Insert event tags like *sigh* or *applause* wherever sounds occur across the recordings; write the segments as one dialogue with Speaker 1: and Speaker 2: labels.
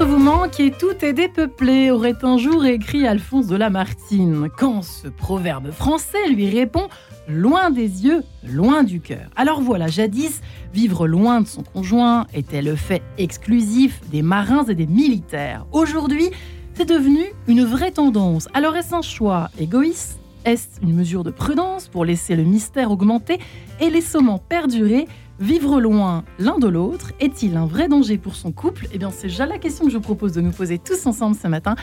Speaker 1: vous manque et tout est dépeuplé, aurait un jour écrit Alphonse de Lamartine, quand ce proverbe français lui répond loin des yeux, loin du cœur. Alors voilà, jadis, vivre loin de son conjoint était le fait exclusif des marins et des militaires. Aujourd'hui, c'est devenu une vraie tendance. Alors est-ce un choix égoïste? Est-ce une mesure de prudence pour laisser le mystère augmenter et les saumons perdurer? Vivre loin l'un de l'autre est-il un vrai danger pour son couple? Eh bien, c'est déjà la question que je vous propose de nous poser tous ensemble ce matin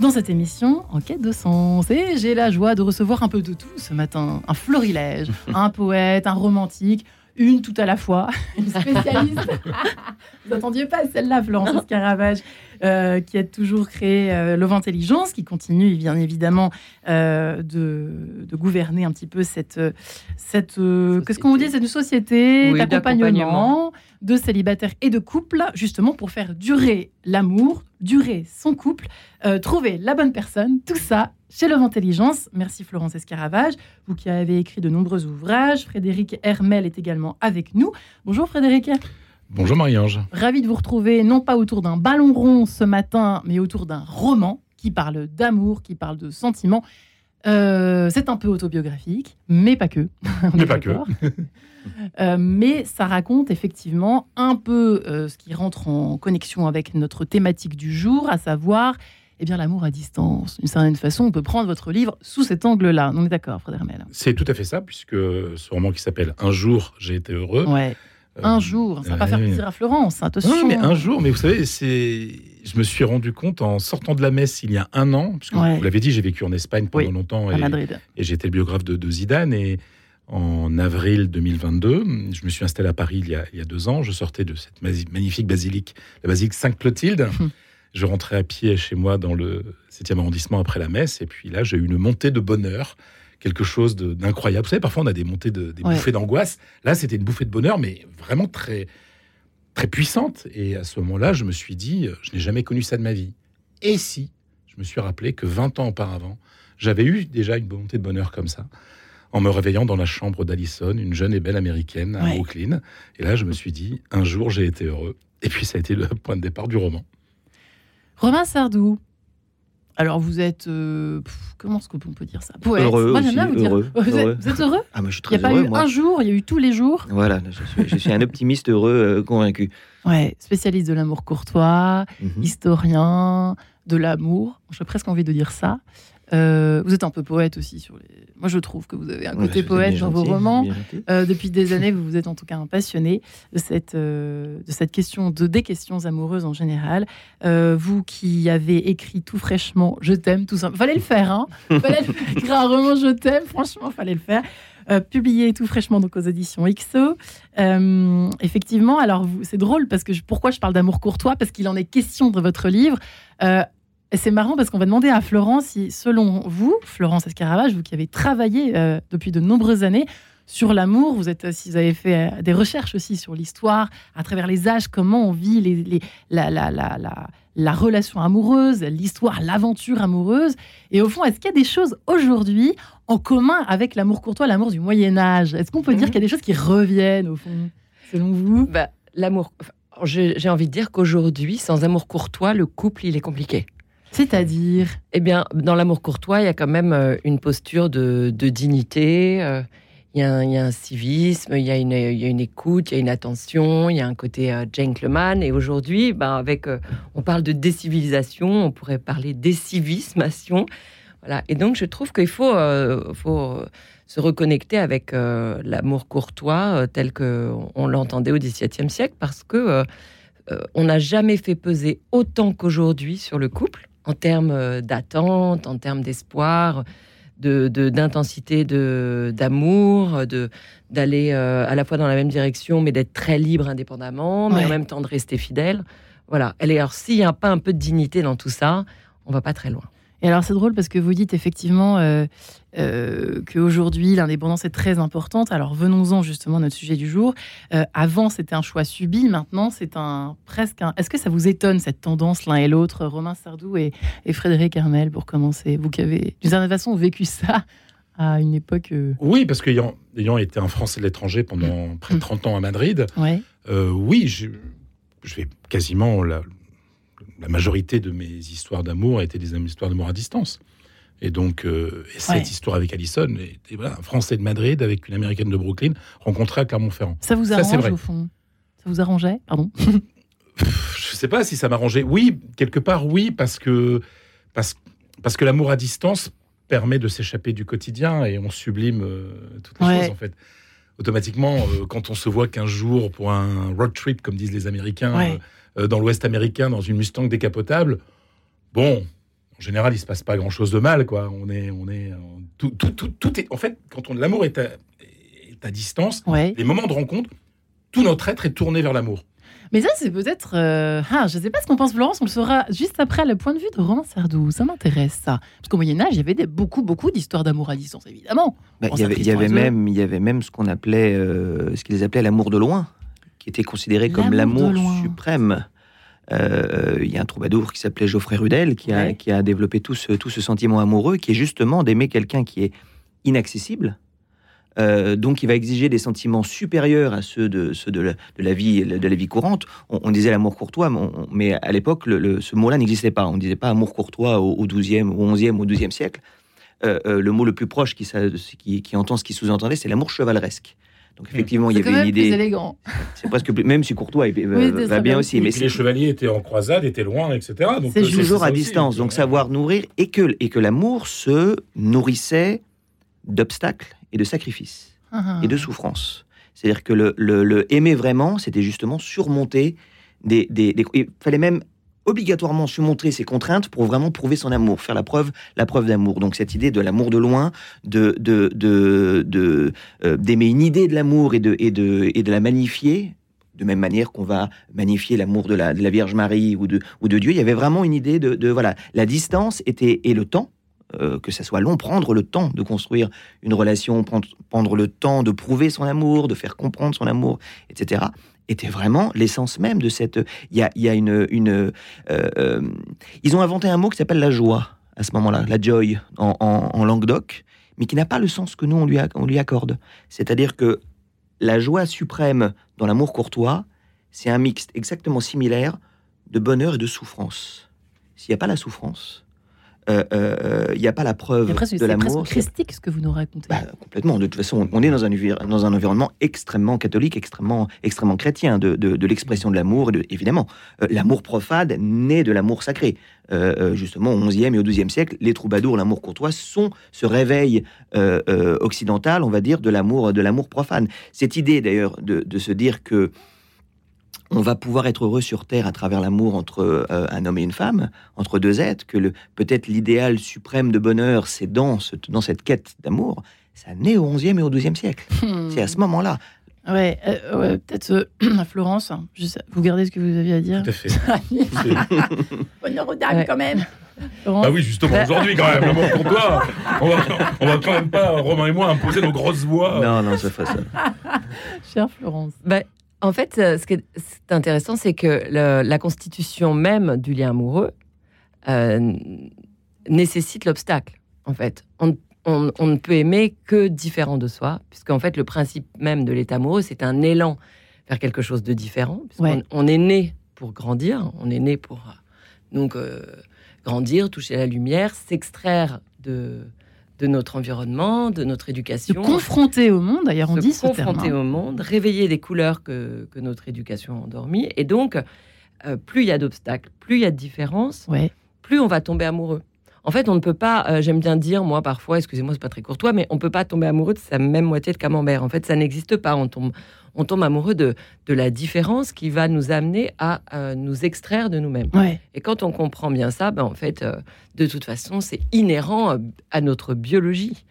Speaker 1: dans cette émission En quête de sens. Et j'ai la joie de recevoir un peu de tout ce matin. Un florilège, *laughs* un poète, un romantique, une tout à la fois, *laughs* une spécialiste. *laughs* Vous n'attendiez pas celle-là, Florence Caravage, euh, qui a toujours créé euh, Love Intelligence, qui continue bien évidemment euh, de, de, gouverner un petit peu cette, cette qu'est-ce qu'on vous dit, cette société d'accompagnement de célibataires et de couples, justement pour faire durer l'amour, durer son couple, trouver la bonne personne, tout ça chez Love Intelligence. Merci Florence Escaravage, vous qui avez écrit de nombreux ouvrages. Frédéric Hermel est également avec nous. Bonjour Frédéric.
Speaker 2: Bonjour Marie-Ange.
Speaker 1: Ravi de vous retrouver, non pas autour d'un ballon rond ce matin, mais autour d'un roman qui parle d'amour, qui parle de sentiments. Euh, c'est un peu autobiographique, mais pas que. *laughs*
Speaker 2: mais pas que.
Speaker 1: Euh, mais ça raconte effectivement un peu euh, ce qui rentre en connexion avec notre thématique du jour, à savoir eh bien l'amour à distance. D'une certaine façon, on peut prendre votre livre sous cet angle-là. On est d'accord, Frédéric Mel
Speaker 2: C'est tout à fait ça, puisque ce roman qui s'appelle Un jour, j'ai été heureux.
Speaker 1: Ouais. Un jour, ça va pas faire plaisir à Florence, attention.
Speaker 2: mais un jour, mais vous savez, c'est, je me suis rendu compte en sortant de la messe il y a un an, puisque vous l'avez dit, j'ai vécu en Espagne pendant longtemps
Speaker 1: et, Madrid.
Speaker 2: et j'étais le biographe de, Zidane et en avril 2022, je me suis installé à Paris il y a, il y a deux ans. Je sortais de cette magnifique basilique, la basilique Sainte-Clotilde. Je rentrais à pied chez moi dans le 7e arrondissement après la messe et puis là j'ai eu une montée de bonheur quelque chose d'incroyable. Vous savez, parfois on a des montées, de, des bouffées d'angoisse. Là, c'était une bouffée de bonheur, mais vraiment très, très puissante. Et à ce moment-là, je me suis dit, euh, je n'ai jamais connu ça de ma vie. Et si je me suis rappelé que 20 ans auparavant, j'avais eu déjà une montée de bonheur comme ça, en me réveillant dans la chambre d'Alison, une jeune et belle américaine à Brooklyn. Et là, je me suis dit, un jour, j'ai été heureux. Et puis, ça a été le *laughs* point de départ du roman.
Speaker 1: Romain Sardou, alors vous êtes euh, comment est-ce qu'on peut dire ça?
Speaker 3: Heureux, Moi,
Speaker 1: bien
Speaker 3: vous dire.
Speaker 1: Heureux, *laughs*
Speaker 3: vous,
Speaker 1: êtes, heureux
Speaker 3: Ah moi je suis très
Speaker 1: Il n'y a
Speaker 3: pas
Speaker 1: eu un jour, il y a eu tous les jours?
Speaker 3: Voilà, je suis, un optimiste heureux euh, convaincu.
Speaker 1: Ouais, spécialiste de l'amour courtois, mhm. historien de l'amour. J'ai presque envie de dire ça. Euh, vous êtes un peu poète aussi sur les. Moi, je trouve que vous avez un côté poète dans vos romans. Euh, depuis des *laughs* années, vous vous êtes en tout cas un passionné de cette, euh, de cette question, de, des questions amoureuses en général. vous qui avez écrit tout fraîchement Je t'aime, tout ça. Fallait le faire, hein Fallait écrire un roman Je t'aime, franchement, fallait le faire. publié tout fraîchement donc aux éditions XO. effectivement, alors c'est drôle parce que pourquoi je parle d'amour courtois? Parce qu'il en est question dans votre livre. Et c'est marrant parce qu'on va demander à Florence si, selon vous, Florence Escaravage, vous qui avez travaillé euh, depuis de nombreuses années sur l'amour, vous êtes, si vous avez fait euh, des recherches aussi sur l'histoire, à travers les âges, comment on vit les, la, la, la, la, relation amoureuse, l'histoire, l'aventure amoureuse. Et au fond, est-ce qu'il y a des choses aujourd'hui en commun avec l'amour courtois, l'amour du Moyen Âge? Est-ce qu'on peut dire mhm. qu'il y a des choses qui reviennent au fond, selon vous?
Speaker 4: Bah, L'amour. J'ai envie de dire qu'aujourd'hui, sans amour courtois, le couple, il est compliqué.
Speaker 1: C'est-à-dire
Speaker 4: Eh bien, dans l'amour courtois, il y a quand même euh, une posture de, dignité. Euh, il y, a un, civisme, il y, a une, écoute, il y a une attention, il y a un côté euh, gentleman. Et aujourd'hui, ben, avec, on parle de décivilisation, on pourrait parler décivismation. Voilà. Et donc, je trouve qu'il faut, faut se reconnecter avec l'amour courtois tel qu'on l'entendait au XVIIe siècle, parce que on n'a jamais fait peser autant qu'aujourd'hui sur le couple en termes euh, d'attente, en termes d'espoir, de, d'intensité de, d'amour, de, d'aller euh, à la fois dans la même direction, mais d'être très libre indépendamment, mais en même temps de rester fidèle. Voilà. Alors, s'il n'y a pas un peu de dignité dans tout ça, on va pas très loin.
Speaker 1: Et alors c'est drôle parce que vous dites effectivement euh, euh, qu'aujourd'hui l'indépendance est très importante. Alors venons-en justement à notre sujet du jour. Euh, avant c'était un choix subi, maintenant c'est un presque un. Est-ce que ça vous étonne cette tendance l'un et l'autre, Romain Sardou et, Frédéric Hermel pour commencer? Vous qui avez d'une certaine façon vécu ça à une époque.
Speaker 2: Oui, parce qu'ayant ayant été un Français de l'étranger pendant près de 30 ans à Madrid,
Speaker 1: ouais.
Speaker 2: oui, je, je vais quasiment la, la majorité de mes histoires d'amour étaient des histoires d'amour à distance. Et donc, euh, et cette
Speaker 1: Ouais.
Speaker 2: histoire avec Allison, voilà, un Français de Madrid avec une Américaine de Brooklyn, rencontrée à Clermont-Ferrand.
Speaker 1: Ça vous arrange au fond? Ça vous arrangeait? Pardon.
Speaker 2: Je sais pas si ça m'arrangeait. Oui, quelque part, oui, parce que, parce, parce que l'amour à distance permet de s'échapper du quotidien et on sublime euh, toutes les
Speaker 1: Ouais.
Speaker 2: choses, en fait. Automatiquement, euh, quand on se voit 15 jours pour un road trip, comme disent les Américains,
Speaker 1: Ouais.
Speaker 2: Euh, dans l'Ouest américain, dans une Mustang décapotable, bon, en général, il se passe pas grand-chose de mal, quoi. On est, on est, euh, tout, tout, tout, tout est, en fait, quand on l'amour est à, est à distance,
Speaker 1: Ouais.
Speaker 2: les moments de rencontre, tout notre être est tourné vers l'amour.
Speaker 1: Mais ça, c'est peut-être. euh, Ah, je sais pas ce qu'en pense Florence, on le saura juste après le point de vue de Romain Sardou. Ça m'intéresse, ça. Parce qu'au Moyen-Âge, il y avait des, beaucoup, beaucoup d'histoires d'amour à distance, évidemment.
Speaker 3: Bah, il y avait, y même, il y avait même ce qu'on appelait, euh, ce qu'ils appelaient l'amour de loin, qui était considéré comme
Speaker 1: L'amour
Speaker 3: suprême. Euh, il y a un troubadour qui s'appelait Geoffrey Rudel qui a,
Speaker 1: Ouais.
Speaker 3: qui a développé tout ce, tout ce sentiment amoureux, qui est justement d'aimer quelqu'un qui est inaccessible. Euh, donc, il va exiger des sentiments supérieurs à ceux de, ceux de, la, de la vie, de la vie courante. On, on disait l'amour courtois, mais, on- mais à l'époque, le, le- ce mot-là n'existait pas. On ne disait pas amour courtois au, 12e, au 11e, au 12e siècle. Euh, euh, le mot le plus proche qui, ça- qui, qui entend ce qui sous-entendait, c'est l'amour chevaleresque. Donc, effectivement, il y
Speaker 1: quand
Speaker 3: avait
Speaker 1: même
Speaker 3: une
Speaker 1: plus
Speaker 3: idée.
Speaker 1: élégant.
Speaker 3: C'est presque plus, même si courtois il- va,
Speaker 1: Oui,
Speaker 3: va bien aussi.
Speaker 2: Et
Speaker 3: mais
Speaker 2: les chevaliers étaient en croisade, étaient loin, etc. Donc,
Speaker 1: C'est
Speaker 2: euh,
Speaker 3: toujours à
Speaker 2: aussi.
Speaker 3: distance. Donc, savoir nourrir et que, et que l'amour se nourrissait d'obstacles et de sacrifices. Et de souffrance. C'est-à-dire que le, le- le aimer vraiment, c'était justement surmonter des, des, des- Il fallait même obligatoirement surmonter ses contraintes pour vraiment prouver son amour, faire la preuve, la preuve d'amour. Donc cette idée de l'amour de loin, de de de de, euh, d'aimer une idée de l'amour et de et de et de la magnifier. De même manière qu'on va magnifier l'amour de la, de la Vierge Marie ou de, ou de Dieu, il y avait vraiment une idée de, de voilà, la distance était et le temps, euh, que ça soit long, prendre le temps de construire une relation, prendre, prendre le temps de prouver son amour, de faire comprendre son amour, etc., était vraiment l'essence même de cette. Il y a, y a une. euh, euh, ils ont inventé un mot qui s'appelle la joie à ce moment-là, la joy en, Languedoc, mais qui n'a pas le sens que nous on lui, on lui accorde. C'est-à-dire que la joie suprême dans l'amour courtois, c'est un mixte exactement similaire de bonheur et de souffrance. S'il n'y a pas la souffrance, euh, euh, il n'y a pas la preuve de
Speaker 1: c'est
Speaker 3: l'amour.
Speaker 1: christique ce que vous nous racontez.
Speaker 3: Bah, complètement. De toute façon, on est dans un, dans un environnement extrêmement catholique, extrêmement, extrêmement chrétien, de, de- de l'expression de l'amour. Évidemment, Euh, l'amour profane naît de l'amour sacré. Euh, euh, justement, au XIe et au XIIe siècle, les troubadours, l'amour courtois, sont ce réveil euh, euh, occidental, on va dire, de l'amour, de l'amour profane. Cette idée, d'ailleurs, de, de se dire que on va pouvoir être heureux sur Terre à travers l'amour entre euh, un homme et une femme, entre deux êtres, que le- peut-être l'idéal suprême de bonheur, c'est dans, ce- dans cette quête d'amour, ça naît au XIe et au XIIe siècle.
Speaker 1: Hmm.
Speaker 3: C'est à ce moment-là.
Speaker 1: Ouais, euh, ouais, peut-être euh, à *clears throat* Florence, je sais- vous gardez ce que vous aviez à dire?
Speaker 2: Tout à fait.
Speaker 1: Bonheur aux dames,
Speaker 4: Ouais.
Speaker 1: quand même. Florence?
Speaker 2: Ah oui, justement, aujourd'hui, quand même, l'amour pour toi, on va, on va quand même pas, Romain et moi, imposer nos grosses voix.
Speaker 3: Non, non, ça fait *laughs* ça.
Speaker 1: Chère Florence.
Speaker 4: Bah, en fait, euh, ce qui est intéressant, c'est que le- la constitution même du lien amoureux euh, nécessite l'obstacle. En fait, on, on- on ne peut aimer que différent de soi, puisqu'en fait, le principe même de l'état amoureux, c'est un élan vers quelque chose de différent.
Speaker 1: Ouais.
Speaker 4: On est né pour grandir, on est né pour euh, donc euh, grandir, toucher la lumière, s'extraire de de notre environnement, de notre
Speaker 1: Se
Speaker 4: éducation,
Speaker 1: confronter au monde, d'ailleurs, on
Speaker 4: se
Speaker 1: dit ce terme.
Speaker 4: confronter
Speaker 1: hein.
Speaker 4: au monde, réveiller les couleurs que, que notre éducation a endormies. Et donc, euh, plus il y a d'obstacles, plus il y a de différences,
Speaker 1: Ouais.
Speaker 4: plus on va tomber amoureux. En fait, on ne peut pas, euh, j'aime bien dire, moi parfois, excusez-moi, c'est pas très courtois, mais on peut pas tomber amoureux de sa même moitié de camembert. En fait, ça n'existe pas. On tombe, on tombe amoureux de, de la différence qui va nous amener à euh, nous extraire de nous-mêmes.
Speaker 1: Ouais.
Speaker 4: Et quand on comprend bien ça, ben en fait, euh, de toute façon, c'est inhérent euh, à notre biologie.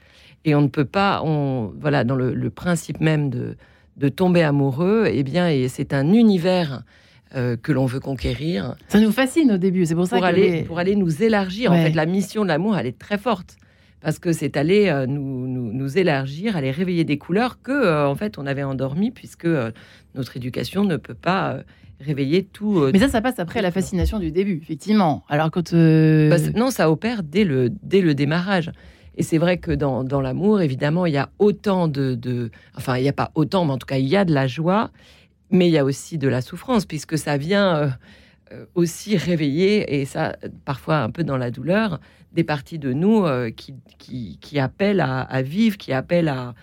Speaker 4: Et on ne peut pas, on, voilà, dans le, le principe même de, de tomber amoureux, eh bien, et c'est un univers euh, que l'on veut conquérir
Speaker 1: Ça nous fascine au début, c'est pour ça
Speaker 4: pour
Speaker 1: que
Speaker 4: aller,
Speaker 1: les-
Speaker 4: pour aller nous élargir. En fait, la mission de l'amour, elle est très forte. Parce que c'est aller euh, nous, nous, nous élargir, aller réveiller des couleurs que, euh, en fait, on avait endormies, puisque euh, notre éducation ne peut pas euh, réveiller tout.
Speaker 1: Mais ça, ça passe après la fascination du début, effectivement. Alors quand...
Speaker 4: Bah, non, ça opère dès le, dès le démarrage. Et c'est vrai que dans, dans l'amour, évidemment, il y a autant de, de- Enfin, il n'y a pas autant, mais en tout cas, il y a de la joie, mais il y a aussi de la souffrance, puisque ça vient aussi réveiller, et ça, parfois un peu dans la douleur, des parties de nous euh, qui, qui, qui appellent à, à vivre, qui appellent à,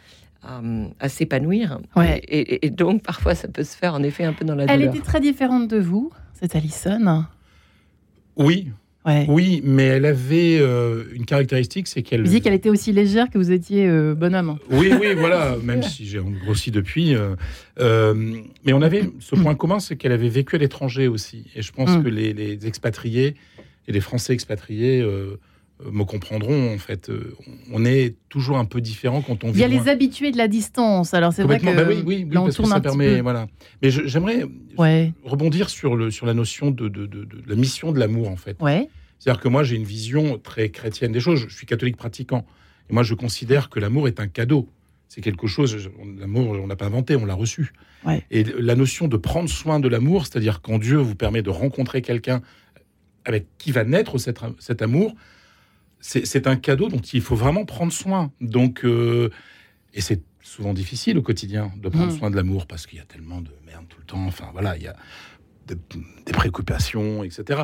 Speaker 4: à, à s'épanouir.
Speaker 1: Ouais.
Speaker 4: Et, et- et donc, parfois, ça peut se faire en effet un peu dans la
Speaker 1: Elle
Speaker 4: douleur.
Speaker 1: était très différente de vous, cette Alison?
Speaker 2: Oui,
Speaker 1: Ouais.
Speaker 2: oui, mais elle avait euh, une caractéristique, c'est qu'elle.
Speaker 1: Vous disiez qu'elle était aussi légère que vous étiez euh, bonhomme.
Speaker 2: Oui, oui, *laughs* voilà, même si j'ai grossi depuis. euh, mais on avait ce point commun, c'est qu'elle avait vécu à l'étranger aussi. Et je pense
Speaker 1: Mm.
Speaker 2: que les, les expatriés et les Français expatriés me comprendront, en fait. Euh, on est toujours un peu différent quand on
Speaker 1: Il
Speaker 2: vit
Speaker 1: y a
Speaker 2: loin.
Speaker 1: les habitués de la distance. Alors c'est vrai que
Speaker 2: bah oui, oui, oui, parce que ça permet,
Speaker 1: peu.
Speaker 2: voilà. Mais j'aimerais
Speaker 1: Ouais,
Speaker 2: rebondir sur, le, sur la notion de, de- de- de la mission de l'amour, en fait.
Speaker 1: ouais.
Speaker 2: C'est-à-dire que moi, j'ai une vision très chrétienne des choses. Je suis catholique pratiquant. Et moi, je considère que l'amour est un cadeau. C'est quelque chose, l'amour, on l'a pas inventé, on l'a reçu.
Speaker 1: Ouais.
Speaker 2: Et la notion de prendre soin de l'amour, c'est-à-dire quand Dieu vous permet de rencontrer quelqu'un avec qui va naître cet, cet amour, c'est un cadeau dont il faut vraiment prendre soin. Donc, euh, et c'est souvent difficile au quotidien de prendre
Speaker 1: Mm.
Speaker 2: soin de l'amour parce qu'il y a tellement de merde tout le temps. Enfin, voilà, il y a de- des préoccupations, etc.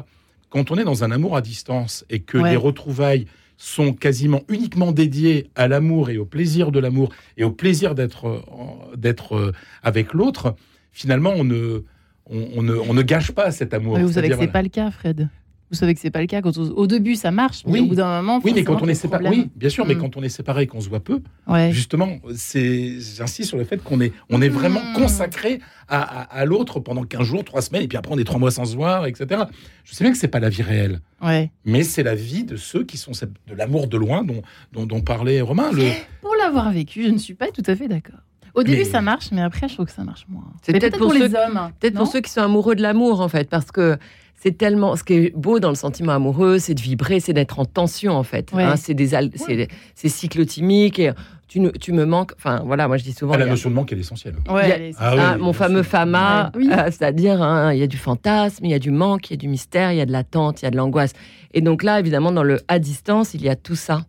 Speaker 2: Quand on est dans un amour à distance et que
Speaker 1: Ouais.
Speaker 2: les retrouvailles sont quasiment uniquement dédiées à l'amour et au plaisir de l'amour et au plaisir d'être euh, d'être euh, avec l'autre, finalement, on ne, on, on ne, on ne gâche pas cet amour.
Speaker 1: Mais vous savez que
Speaker 2: C'est-à-dire,
Speaker 1: c'est pas le cas, Fred. Vous savez que c'est pas le cas. Quand on- Au début, ça marche, mais
Speaker 2: Oui.
Speaker 1: au bout d'un moment,
Speaker 2: Oui, mais quand on est séparé, oui, bien sûr, mais
Speaker 1: Mm.
Speaker 2: quand on est séparé et qu'on se voit peu,
Speaker 1: Ouais.
Speaker 2: justement, c'est, j'insiste sur le fait qu'on est, on est vraiment
Speaker 1: Mm.
Speaker 2: consacré à, à- à l'autre pendant 15 jours, 3 semaines, et puis après on est 3 mois sans se voir, etc. Je sais bien que c'est pas la vie réelle,
Speaker 1: Ouais.
Speaker 2: mais c'est la vie de ceux qui sont de l'amour de loin dont, dont, dont parlait Romain. Le,
Speaker 1: Pour l'avoir vécu, je ne suis pas tout à fait d'accord. Au début,
Speaker 2: Mais-
Speaker 1: ça marche, mais après, je trouve que ça marche moins.
Speaker 4: C'est peut-être
Speaker 1: pour,
Speaker 4: pour
Speaker 1: les
Speaker 4: ceux-
Speaker 1: hommes.
Speaker 4: Peut-être
Speaker 1: non
Speaker 4: pour ceux qui sont amoureux de l'amour, en fait, parce que c'est tellement. Ce qui est beau dans le sentiment amoureux, c'est de vibrer, c'est d'être en tension, en fait.
Speaker 1: Ouais.
Speaker 4: Hein, c'est des al- c'est c'est cyclotimique et tu, ne- tu me manques. Enfin, voilà, moi je dis souvent.
Speaker 2: Ah, la
Speaker 4: a-
Speaker 2: notion de manque, elle est essentielle.
Speaker 1: Ouais,
Speaker 4: a-
Speaker 2: Ah oui,
Speaker 4: Ah, mon fameux fama,
Speaker 1: Ouais, oui.
Speaker 4: euh, c'est-à-dire hein, il y a du fantasme, il y a du manque, il y a du mystère, il y a de l'attente, il y a de l'angoisse. Et donc là, évidemment, dans le à distance, il y a tout ça.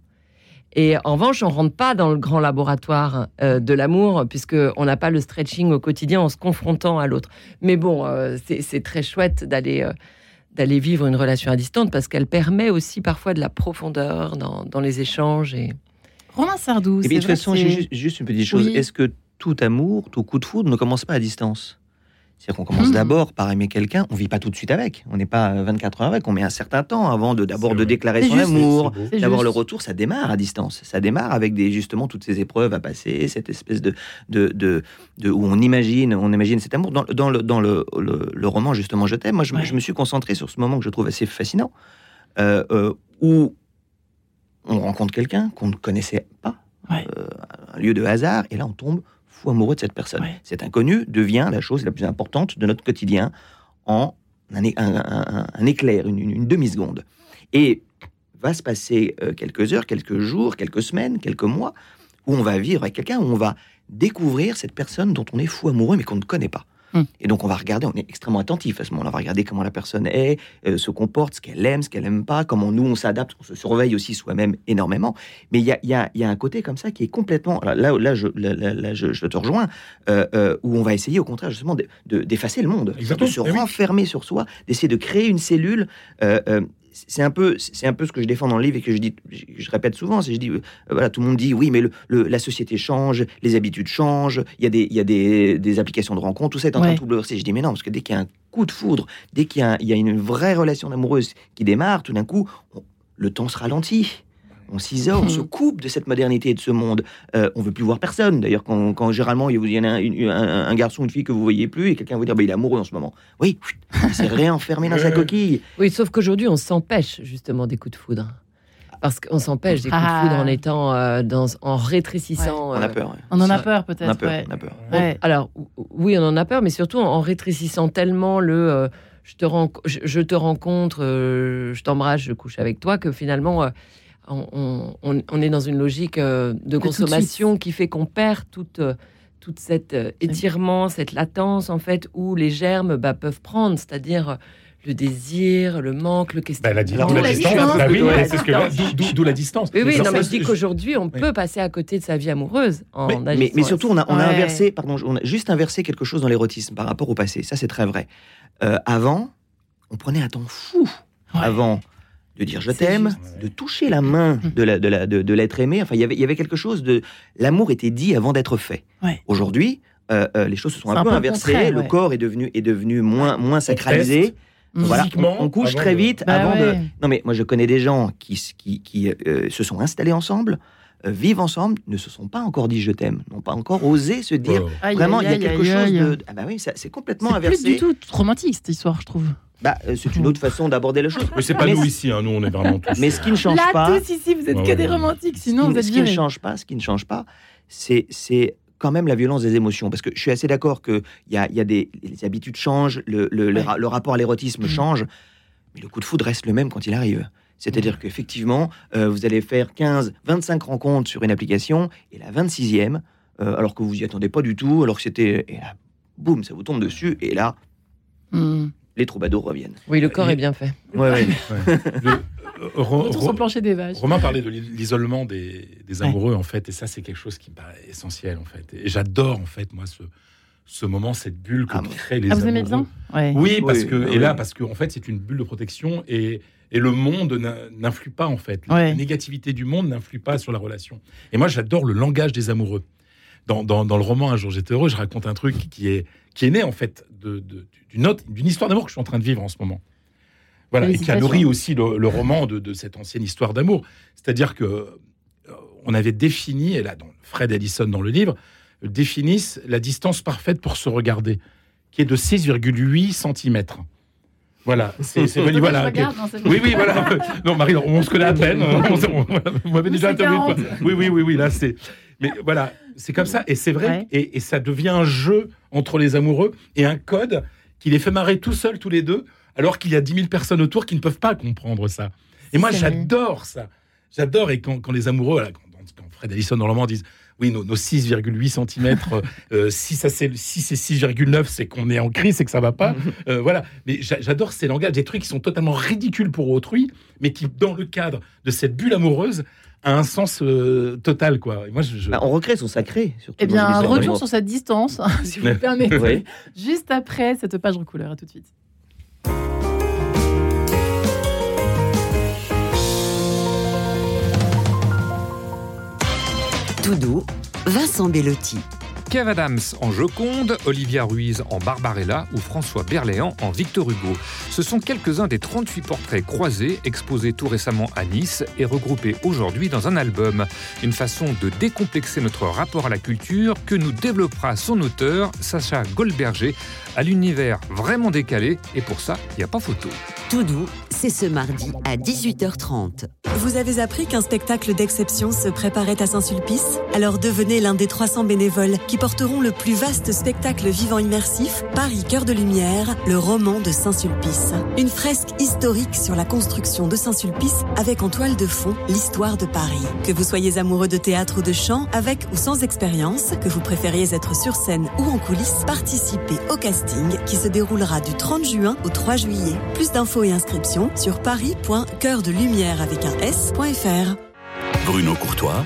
Speaker 4: Et en revanche, on rentre pas dans le grand laboratoire euh, de l'amour, puisque on n'a pas le stretching au quotidien en se confrontant à l'autre. Mais bon, euh, c'est c'est très chouette d'aller euh, d'aller vivre une relation à distance parce qu'elle permet aussi parfois de la profondeur dans, dans les échanges. Et...
Speaker 1: Romain Sardou.
Speaker 3: Puis,
Speaker 1: c'est
Speaker 3: de toute façon, j'ai juste, juste une petite chose.
Speaker 1: Oui.
Speaker 3: Est-ce que tout amour, tout coup de foudre ne commence pas à distance? C'est-à-dire qu'on commence
Speaker 1: Mhm.
Speaker 3: d'abord par aimer quelqu'un, on vit pas tout de suite avec. On n'est pas euh, 24 heures avec, on met un certain temps avant de d'abord de déclarer son
Speaker 1: juste.
Speaker 3: amour, d'avoir le retour, ça démarre à distance. Ça démarre avec des justement toutes ces épreuves à passer, cette espèce de, de, de, de- où on imagine, on imagine cet amour. Dans, dans le, dans le, le, le roman justement Je t'aime, moi je, me-
Speaker 1: Ouais.
Speaker 3: je me suis concentré sur ce moment que je trouve assez fascinant, euh, euh, où on rencontre quelqu'un qu'on ne connaissait pas,
Speaker 1: Ouais.
Speaker 3: euh, un lieu de hasard, et là on tombe fou amoureux de cette personne.
Speaker 1: Ouais.
Speaker 3: Cet inconnu devient la chose la plus importante de notre quotidien en un, é- un- un- un- un éclair, une, une- une demi-seconde. Et va se passer euh, quelques heures, quelques jours, quelques semaines, quelques mois, où on va vivre avec quelqu'un, où on va découvrir cette personne dont on est fou amoureux, mais qu'on ne connaît pas.
Speaker 1: Hmm.
Speaker 3: Et donc on va regarder, on est extrêmement attentif à ce moment-là, on va regarder comment la personne est, euh, se comporte, ce qu'elle aime, ce qu'elle aime pas, comment nous on s'adapte, on se surveille aussi soi-même énormément. Mais il y a, il y a- il y a un côté comme ça qui est complètement... Là, là, je, là, là, là, je, je te rejoins, euh, euh, où on va essayer au contraire justement de- de- d'effacer le monde,
Speaker 2: Exactement,
Speaker 3: de se
Speaker 2: eh oui.
Speaker 3: renfermer sur soi, d'essayer de créer une cellule. C'est un peu, c'est un peu ce que je défends dans le livre et que je dis, je, je répète souvent. C'est je dis, euh, voilà, tout le monde dit, oui, mais le, le- la société change, les habitudes changent, il y a des, il y a des, des applications de rencontres, tout ça est en train de bouleverser. Je dis, mais non, parce que dès qu'il y a un coup de foudre, dès qu'il y a, un- il y a une vraie relation amoureuse qui démarre, tout d'un coup, on- le temps se ralentit. On s'isole, on se
Speaker 1: Mhm.
Speaker 3: coupe de cette modernité et de ce monde. Euh, on veut plus voir personne. D'ailleurs, quand, quand généralement il y a un, une- un- un garçon, une fille que vous voyez plus, et quelqu'un vous dire, bah, il est amoureux en ce moment. Oui, il s'est réenfermé dans sa *laughs* coquille.
Speaker 4: Oui, sauf qu'aujourd'hui, on s'empêche justement des coups de foudre. Parce qu'on s'empêche des coups
Speaker 1: Ah.
Speaker 4: de foudre en étant euh, dans, en rétrécissant.
Speaker 3: On a
Speaker 4: euh,
Speaker 3: peur. ouais.
Speaker 1: On en a peur
Speaker 3: On a
Speaker 1: peut-être.
Speaker 3: peur.
Speaker 1: ouais.
Speaker 3: On a peur.
Speaker 1: Ouais.
Speaker 4: Alors, ou- oui, on en a peur, mais surtout en rétrécissant tellement le euh, je, te ren- je, je te rencontre, euh, je t'embrasse, je couche avec toi, que finalement, euh, on, on- on- on est dans une logique euh, de consommation qui fait qu'on perd toute, euh, toute cette euh, étirement, cette latence, en fait, où les germes bah, peuvent prendre, c'est-à-dire le désir, le manque, le questionnement.
Speaker 2: d'où la distance. oui,
Speaker 4: plutôt, la
Speaker 2: c'est ce que d'où-
Speaker 4: distance.
Speaker 2: d'où- d'où la distance.
Speaker 4: Oui, non, mais je dis qu'aujourd'hui, on
Speaker 2: Oui.
Speaker 4: peut passer à côté de sa vie amoureuse en
Speaker 2: Mais-
Speaker 3: Mais, surtout, on a, on a
Speaker 1: Ouais.
Speaker 3: inversé, pardon, on a juste inversé quelque chose dans l'érotisme par rapport au passé. Ça, c'est très vrai. Euh, avant, on prenait un temps fou
Speaker 1: Ouais.
Speaker 3: avant de dire je t'aime, de toucher la main de la- de la- de- de l'être aimé. Enfin, il y avait- il y avait quelque chose de l'amour était dit avant d'être fait.
Speaker 1: Ouais.
Speaker 3: Aujourd'hui, euh, euh, les choses se sont un,
Speaker 1: un
Speaker 3: peu inversées. le
Speaker 1: ouais.
Speaker 3: corps est devenu est devenu moins moins sacralisé.
Speaker 1: Mm.
Speaker 3: Voilà, on, on couche très vite
Speaker 1: Bah
Speaker 3: avant de. Non mais moi je connais des gens qui qui, qui, euh, se sont installés ensemble, vivent ensemble, ne se sont pas encore dit je t'aime, n'ont pas encore osé se dire.
Speaker 2: Oh.
Speaker 1: Aïe,
Speaker 3: Vraiment, il y a quelque
Speaker 1: aïe,
Speaker 3: chose de. Ah bah oui, c'est complètement
Speaker 1: C'est plus
Speaker 3: inversé.
Speaker 1: du tout romantique cette histoire, je trouve.
Speaker 3: Bah, euh, c'est une autre façon d'aborder les choses.
Speaker 2: Mais c'est pas
Speaker 3: Mais
Speaker 2: nous ici, hein, nous on est vraiment tous.
Speaker 3: Mais ce qui ne change
Speaker 1: Là,
Speaker 3: pas,
Speaker 1: tous ici, vous êtes
Speaker 2: Ouais,
Speaker 1: que
Speaker 2: ouais,
Speaker 1: des romantiques,
Speaker 3: ce
Speaker 1: sinon
Speaker 3: qui,
Speaker 1: vous êtes
Speaker 3: ce qui ne change pas, ce qui ne change pas, c'est c'est quand même la violence des émotions. Parce que je suis assez d'accord que il y a, il y a des les habitudes changent, le, le, le
Speaker 1: Ouais.
Speaker 3: ra- le rapport à l'érotisme
Speaker 1: Mhm.
Speaker 3: change, mais le coup de foudre reste le même quand il arrive. C'est-à-dire qu'effectivement, euh, vous allez faire 15, 25 rencontres sur une application, et la 26e, euh, alors que vous y attendez pas du tout, alors que c'était... Et là, boum, ça vous tombe dessus, et là,
Speaker 1: Hmm.
Speaker 3: Les troubadours reviennent.
Speaker 4: Oui, le corps
Speaker 2: Et-
Speaker 4: est bien fait.
Speaker 3: Ouais, ouais.
Speaker 2: Ouais. *laughs* Le- euh, Ro-
Speaker 1: plancher des vaches.
Speaker 2: Romain parlait de l'i- l'isolement des, des
Speaker 1: Ouais.
Speaker 2: amoureux, en fait, et ça, c'est quelque chose qui me paraît essentiel, en fait. Et j'adore, en fait, moi, ce, ce moment, cette bulle que
Speaker 3: Ah,
Speaker 2: créent les
Speaker 1: Ah, vous aimez bien? Ouais.
Speaker 2: Oui, parce
Speaker 3: Oui,
Speaker 2: que,
Speaker 3: oui,
Speaker 2: et là,
Speaker 3: oui.
Speaker 2: parce qu'en fait, c'est une bulle de protection et, et le monde n'influe pas, en fait.
Speaker 1: Ouais.
Speaker 2: La négativité du monde n'influe pas sur la relation. Et moi, j'adore le langage des amoureux. Dans, dans, dans le roman Un jour j'étais heureux, je raconte un truc qui est, qui est né, en fait, de- de- d'une d'une histoire d'amour que je suis en train de vivre en ce moment. Voilà, et qui a nourri aussi le, le roman de, de cette ancienne histoire d'amour. C'est-à-dire que euh, on avait défini, et là, dans Fred Ellison dans le livre, définissent la distance parfaite pour se regarder, qui est de 6,8 cm. Voilà, c'est *laughs* voilà.
Speaker 1: c'est
Speaker 2: Oui, oui, voilà. Non, Marie, on se connaît à peine. *laughs* On, on- vous m'avez
Speaker 1: Oui,
Speaker 2: déjà interviewé.
Speaker 1: 40.
Speaker 2: Oui, oui, oui, oui, là, c'est. Mais voilà, c'est comme ça. Et c'est vrai.
Speaker 1: Ouais.
Speaker 2: Et, et ça devient un jeu entre les amoureux et un code qui les fait marrer tout seuls, tous les deux, alors qu'il y a 10 000 personnes autour qui ne peuvent pas comprendre ça. Et moi, j'adore ça. J'adore. Et quand, quand les amoureux, quand, quand Fred Allison roman disent oui, nos, nos 6,8 cm, *laughs* euh, si, ça, c'est, si c'est 6,9, c'est qu'on est en crise, c'est que ça va pas. *laughs* Euh, voilà. Mais j'a- j'adore ces langages, des trucs qui sont totalement ridicules pour autrui, mais qui, dans le cadre de cette bulle amoureuse, a un sens euh, total, quoi. Et moi, je, je-
Speaker 3: Bah, on recrée son sacré. surtout
Speaker 1: Eh bien, retour sur cette distance, si vous permettez,
Speaker 3: Oui.
Speaker 1: juste après cette page en couleur. À tout de suite.
Speaker 5: Tout doux, Vincent Bellotti.
Speaker 6: Kev Adams en Joconde, Olivia Ruiz en Barbarella ou François Berléand en Victor Hugo. Ce sont quelques-uns des 38 portraits croisés exposés tout récemment à Nice et regroupés aujourd'hui dans un album. Une façon de décomplexer notre rapport à la culture que nous développera son auteur, Sacha Goldberger, à l'univers vraiment décalé et pour ça, il n'y a pas photo.
Speaker 5: Tout doux, c'est ce mardi à 18h30.
Speaker 7: Vous avez appris qu'un spectacle d'exception se préparait à Saint-Sulpice? Alors devenez l'un des 300 bénévoles qui porteront le plus vaste spectacle vivant immersif, Paris Cœur de Lumière, le roman de Saint-Sulpice. Une fresque historique sur la construction de Saint-Sulpice avec en toile de fond l'histoire de Paris. Que vous soyez amoureux de théâtre ou de chant, avec ou sans expérience, que vous préfériez être sur scène ou en coulisses, participez au casting qui se déroulera du 30 juin au 3 juillet. Plus d'infos et inscriptions sur paris.cœurdelumière avec un s.fr.
Speaker 8: Bruno Courtois,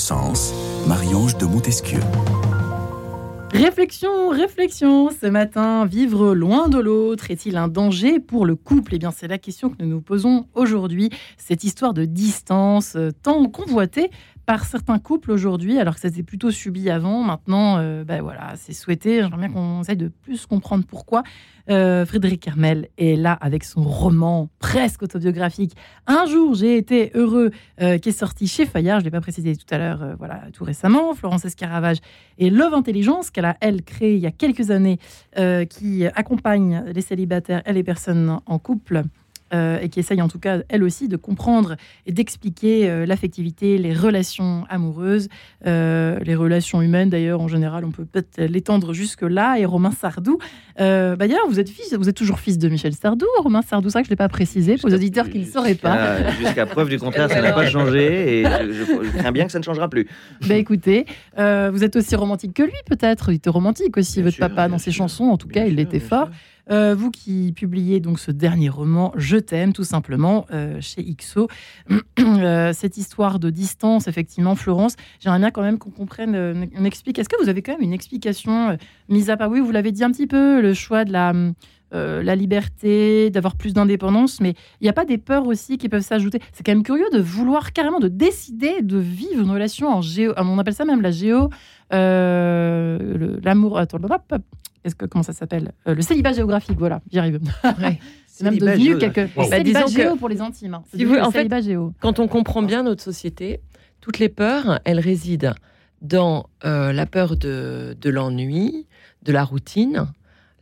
Speaker 8: Sens, Marie-Ange de Montesquieu.
Speaker 1: Réflexion, réflexion. Ce matin, vivre loin de l'autre est-il un danger pour le couple? Eh bien, c'est la question que nous nous posons aujourd'hui. Cette histoire de distance, euh, tant convoitée par certains couples aujourd'hui, alors que ça s'était plutôt subi avant. Maintenant, euh, ben voilà, c'est souhaité. J'aimerais bien qu'on essaye de plus comprendre pourquoi. Euh, Frédéric Hermel est là avec son roman presque autobiographique. Un jour, j'ai été heureux, euh, qui est sorti chez Fayard. Je ne l'ai pas précisé tout à l'heure, euh, voilà, tout récemment. Florence Escaravage et Love Intelligence qu'elle a, elle, créé il y a quelques années, qui accompagne les célibataires et les personnes en couple euh, et qui essaye en tout cas, elle aussi, de comprendre et d'expliquer euh, l'affectivité, les relations amoureuses, euh, les relations humaines d'ailleurs en général, on peut peut-être l'étendre jusque-là. Et Romain Sardou, bah, d'ailleurs, vous êtes fils, vous êtes toujours fils de Michel Sardou, Romain Sardou, c'est ça que je ne l'ai pas précisé pour les auditeurs qui ne sauraient pas. *laughs*
Speaker 3: Jusqu'à- preuve du contraire, ça n'a pas changé et je, je- je crains bien que ça ne changera plus.
Speaker 1: Bah écoutez, vous êtes aussi romantique que lui peut-être. Il était romantique aussi,
Speaker 3: Bien
Speaker 1: votre
Speaker 3: sûr,
Speaker 1: papa, dans ses
Speaker 3: sûr.
Speaker 1: chansons. En tout
Speaker 3: Bien
Speaker 1: cas, il
Speaker 3: sûr,
Speaker 1: était
Speaker 3: bien
Speaker 1: fort.
Speaker 3: sûr.
Speaker 1: Euh, vous qui publiez donc ce dernier roman, Je t'aime, tout simplement, euh, chez XO. *clears throat* Euh, cette histoire de distance, effectivement, Florence, j'aimerais bien quand même qu'on comprenne, on explique. Est-ce que vous avez quand même une explication, mise à part, oui, vous l'avez dit un petit peu, le choix de la, liberté, d'avoir plus d'indépendance, mais il n'y a pas des peurs aussi qui peuvent s'ajouter? C'est quand même curieux de vouloir carrément de décider de vivre une relation en géo, on appelle ça même la géo, euh, l'amour. Attends, Qu'est-ce que comment ça s'appelle Euh, Le célibat géographique. Voilà, j'y arrive. *laughs* C'est même devenu quelque.
Speaker 2: Wow.
Speaker 4: Bah,
Speaker 1: célibat géo pour les intimes. hein.
Speaker 4: Si vous- en fait-
Speaker 1: célibat géo.
Speaker 4: Quand on comprend bien notre société, toutes les peurs, elles résident dans euh, la peur de, de l'ennui, de la routine.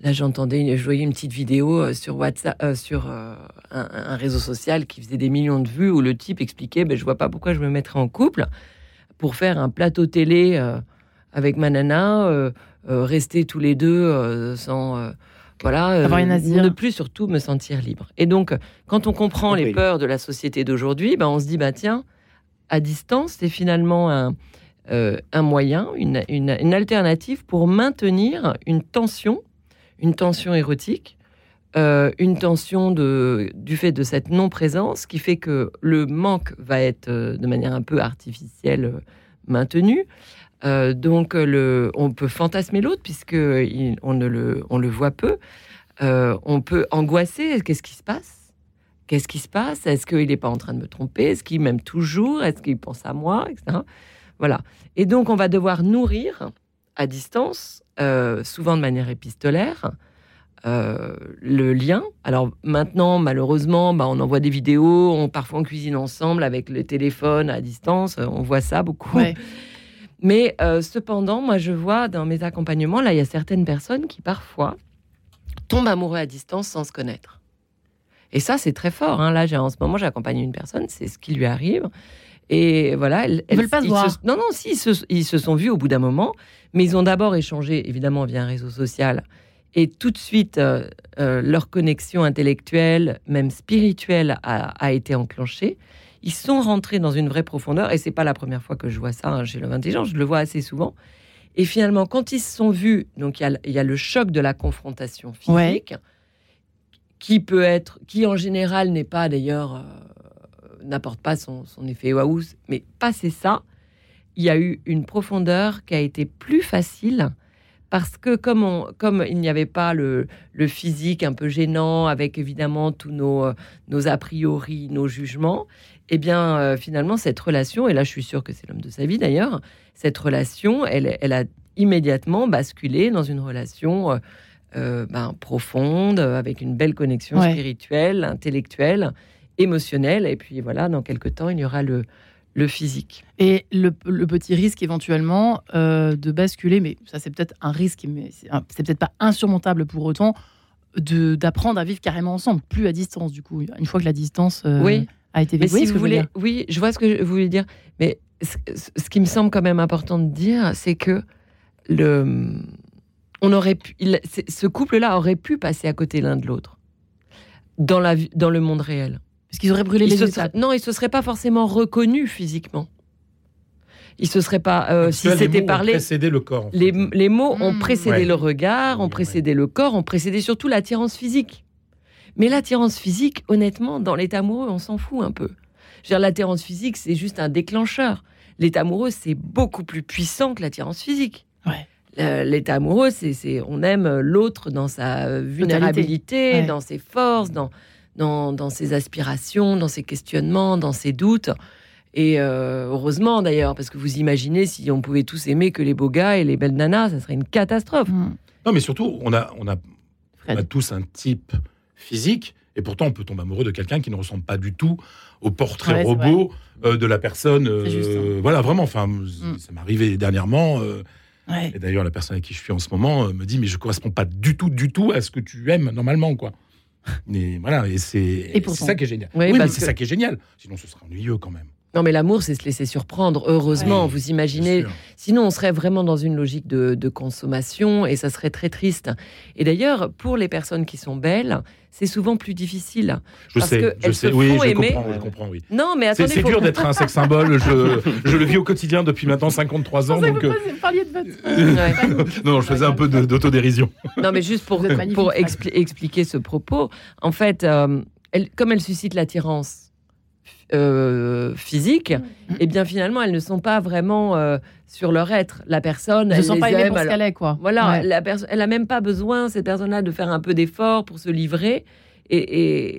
Speaker 4: Là, j'entendais, je voyais une petite vidéo euh, sur WhatsApp, euh, sur euh, un, un réseau social qui faisait des millions de vues où le type expliquait, ben, je vois pas pourquoi je me mettrais en couple pour faire un plateau télé avec ma nana, rester tous les deux euh, sans, euh, voilà, euh,
Speaker 1: Avoir rien à se dire.
Speaker 4: ne plus surtout me sentir libre. Et donc, quand on comprend les peurs de la société d'aujourd'hui, ben, on se dit, bah tiens, à distance, c'est finalement un, euh, un moyen, une, une- une alternative pour maintenir une tension, une tension érotique, euh, une tension de, du fait de cette non-présence qui fait que le manque va être euh, de manière un peu artificielle euh, maintenu. Euh, donc, euh, on peut fantasmer l'autre puisque on, ne le, voit peu. Euh, on peut angoisser. Qu'est-ce qui se passe? Qu'est-ce qui se passe? Est-ce qu'il n'est pas en train de me tromper? Est-ce qu'il m'aime toujours? Est-ce qu'il pense à moi? Etc. Voilà. Et donc, on va devoir nourrir à distance, souvent de manière épistolaire, le lien. Alors maintenant, malheureusement, bah, on envoie des vidéos, parfois on cuisine ensemble avec le téléphone à distance, on voit ça beaucoup.
Speaker 1: Ouais.
Speaker 4: Mais euh, cependant, moi je vois dans mes accompagnements, là, il y a certaines personnes qui parfois tombent amoureux à distance sans se connaître. Et ça, c'est très fort. hein. Là, en ce moment, j'accompagne une personne, c'est ce qui lui arrive. Et voilà, elle-
Speaker 1: Ils veulent pas se
Speaker 4: ils
Speaker 1: voir.
Speaker 4: non, non, si, ils se, ils se sont vus au bout d'un moment, mais ils ont d'abord échangé, évidemment, via un réseau social. Et tout de suite, euh, euh, leur connexion intellectuelle, même spirituelle, a, a été enclenchée. Ils sont rentrés dans une vraie profondeur, et c'est pas la première fois que je vois ça hein, chez l'homme intelligent, je le vois assez souvent. Et finalement, quand ils se sont vus, donc il y a- il y, a le choc de la confrontation physique,
Speaker 1: Ouais.
Speaker 4: qui peut être, qui en général n'est pas d'ailleurs, euh, n'apporte pas son, son effet waouh, mais passé ça, il y a eu une profondeur qui a été plus facile parce que comme, on, comme il n'y avait pas le, le physique un peu gênant, avec évidemment tous nos, euh, nos a priori, nos jugements, eh bien euh, finalement cette relation, et là je suis sûre que c'est l'homme de sa vie d'ailleurs, cette relation, elle, elle a immédiatement basculé dans une relation euh, euh, ben, profonde, avec une belle connexion
Speaker 1: Ouais.
Speaker 4: spirituelle, intellectuelle, émotionnelle, et puis voilà, dans quelques temps, il y aura le, le physique.
Speaker 1: Et le, le petit risque éventuellement euh, de basculer, mais ça c'est peut-être un risque, mais c'est peut-être pas insurmontable pour autant, d'apprendre à vivre carrément ensemble, plus à distance du coup, une fois que la distance euh,
Speaker 4: Oui.
Speaker 1: A été. Vous
Speaker 4: si vous
Speaker 1: je
Speaker 4: voulez, oui, je vois ce que vous voulez dire. Mais ce, qui me semble quand même important de dire, c'est que le, on aurait pu, il- ce couple-là aurait pu passer à côté l'un de l'autre dans la dans le monde réel.
Speaker 1: Parce qu'ils auraient brûlé
Speaker 4: Ils
Speaker 1: les étapes.
Speaker 4: non, ils se seraient pas forcément reconnus physiquement. Ils se seraient pas, euh, si c'était
Speaker 2: mots ont
Speaker 4: parlé,
Speaker 2: précédé le corps. en
Speaker 4: les,
Speaker 2: fait.
Speaker 4: les mots ont
Speaker 1: Mm.
Speaker 4: précédé
Speaker 2: Ouais.
Speaker 4: le regard, ont
Speaker 2: Ouais.
Speaker 4: précédé le corps, ont précédé surtout l'attirance physique. Mais l'attirance physique, honnêtement, dans l'état amoureux, on s'en fout un peu. Je veux dire, l'attirance physique, c'est juste un déclencheur. L'état amoureux, c'est beaucoup plus puissant que l'attirance physique.
Speaker 1: Ouais.
Speaker 4: Euh, L'état amoureux, c'est, c'est- on aime l'autre dans sa vulnérabilité,
Speaker 1: Ouais.
Speaker 4: dans ses forces, dans, dans, dans ses aspirations, dans ses questionnements, dans ses doutes. Et euh, heureusement d'ailleurs, parce que vous imaginez si on pouvait tous aimer que les beaux gars et les belles nanas, ça serait une catastrophe.
Speaker 1: Mm.
Speaker 2: Non, mais surtout, on a, on, a, on a tous un type physique, et pourtant, on peut tomber amoureux de quelqu'un qui ne ressemble pas du tout au portrait
Speaker 1: Ouais,
Speaker 2: robot euh, de la personne. euh,
Speaker 1: juste, hein.
Speaker 2: Voilà, vraiment. Enfin,
Speaker 1: Mm.
Speaker 2: ça m'est arrivé dernièrement. euh,
Speaker 1: Ouais.
Speaker 2: et d'ailleurs, la personne avec qui je suis en ce moment me dit, mais je correspond pas du tout, du tout à ce que tu aimes normalement, quoi. *laughs* Mais voilà, et c'est
Speaker 1: Et
Speaker 2: ça qui est génial.
Speaker 4: Oui,
Speaker 2: Oui, mais c'est
Speaker 4: que-
Speaker 2: ça qui est génial. Sinon, ce serait ennuyeux quand même.
Speaker 4: Non, mais l'amour, c'est se laisser surprendre. Heureusement,
Speaker 1: Ouais.
Speaker 4: vous imaginez. Sinon, on serait vraiment dans une logique de, de consommation et ça serait très triste. Et d'ailleurs, pour les personnes qui sont belles, c'est souvent plus difficile.
Speaker 2: Je
Speaker 4: Parce
Speaker 2: sais,
Speaker 4: que
Speaker 2: je sais. Oui, je
Speaker 4: aimer.
Speaker 2: comprends, je comprends, oui.
Speaker 4: Non, mais
Speaker 2: C'est
Speaker 4: attendez,
Speaker 2: c'est
Speaker 4: faut-
Speaker 2: dur d'être un sexe symbole. Je, je le vis au quotidien depuis maintenant 53 ans. Donc, euh,
Speaker 1: vous parliez de votre.
Speaker 4: Ouais. *laughs*
Speaker 2: non, non, je faisais un peu d'autodérision.
Speaker 4: Non, mais juste pour, expli- expliquer ce propos, en fait, euh, elle- comme elle suscite l'attirance euh, physique, et bien finalement, elles ne sont pas vraiment euh, sur leur être. La personne,
Speaker 1: Je
Speaker 4: elle
Speaker 1: ne sens
Speaker 4: les
Speaker 1: pas aimée
Speaker 4: aime.
Speaker 1: pour ce qu'elle est, quoi.
Speaker 4: Voilà,
Speaker 1: Ouais.
Speaker 4: la elle a même pas besoin, cette personne-là, de faire un peu d'effort pour se livrer et,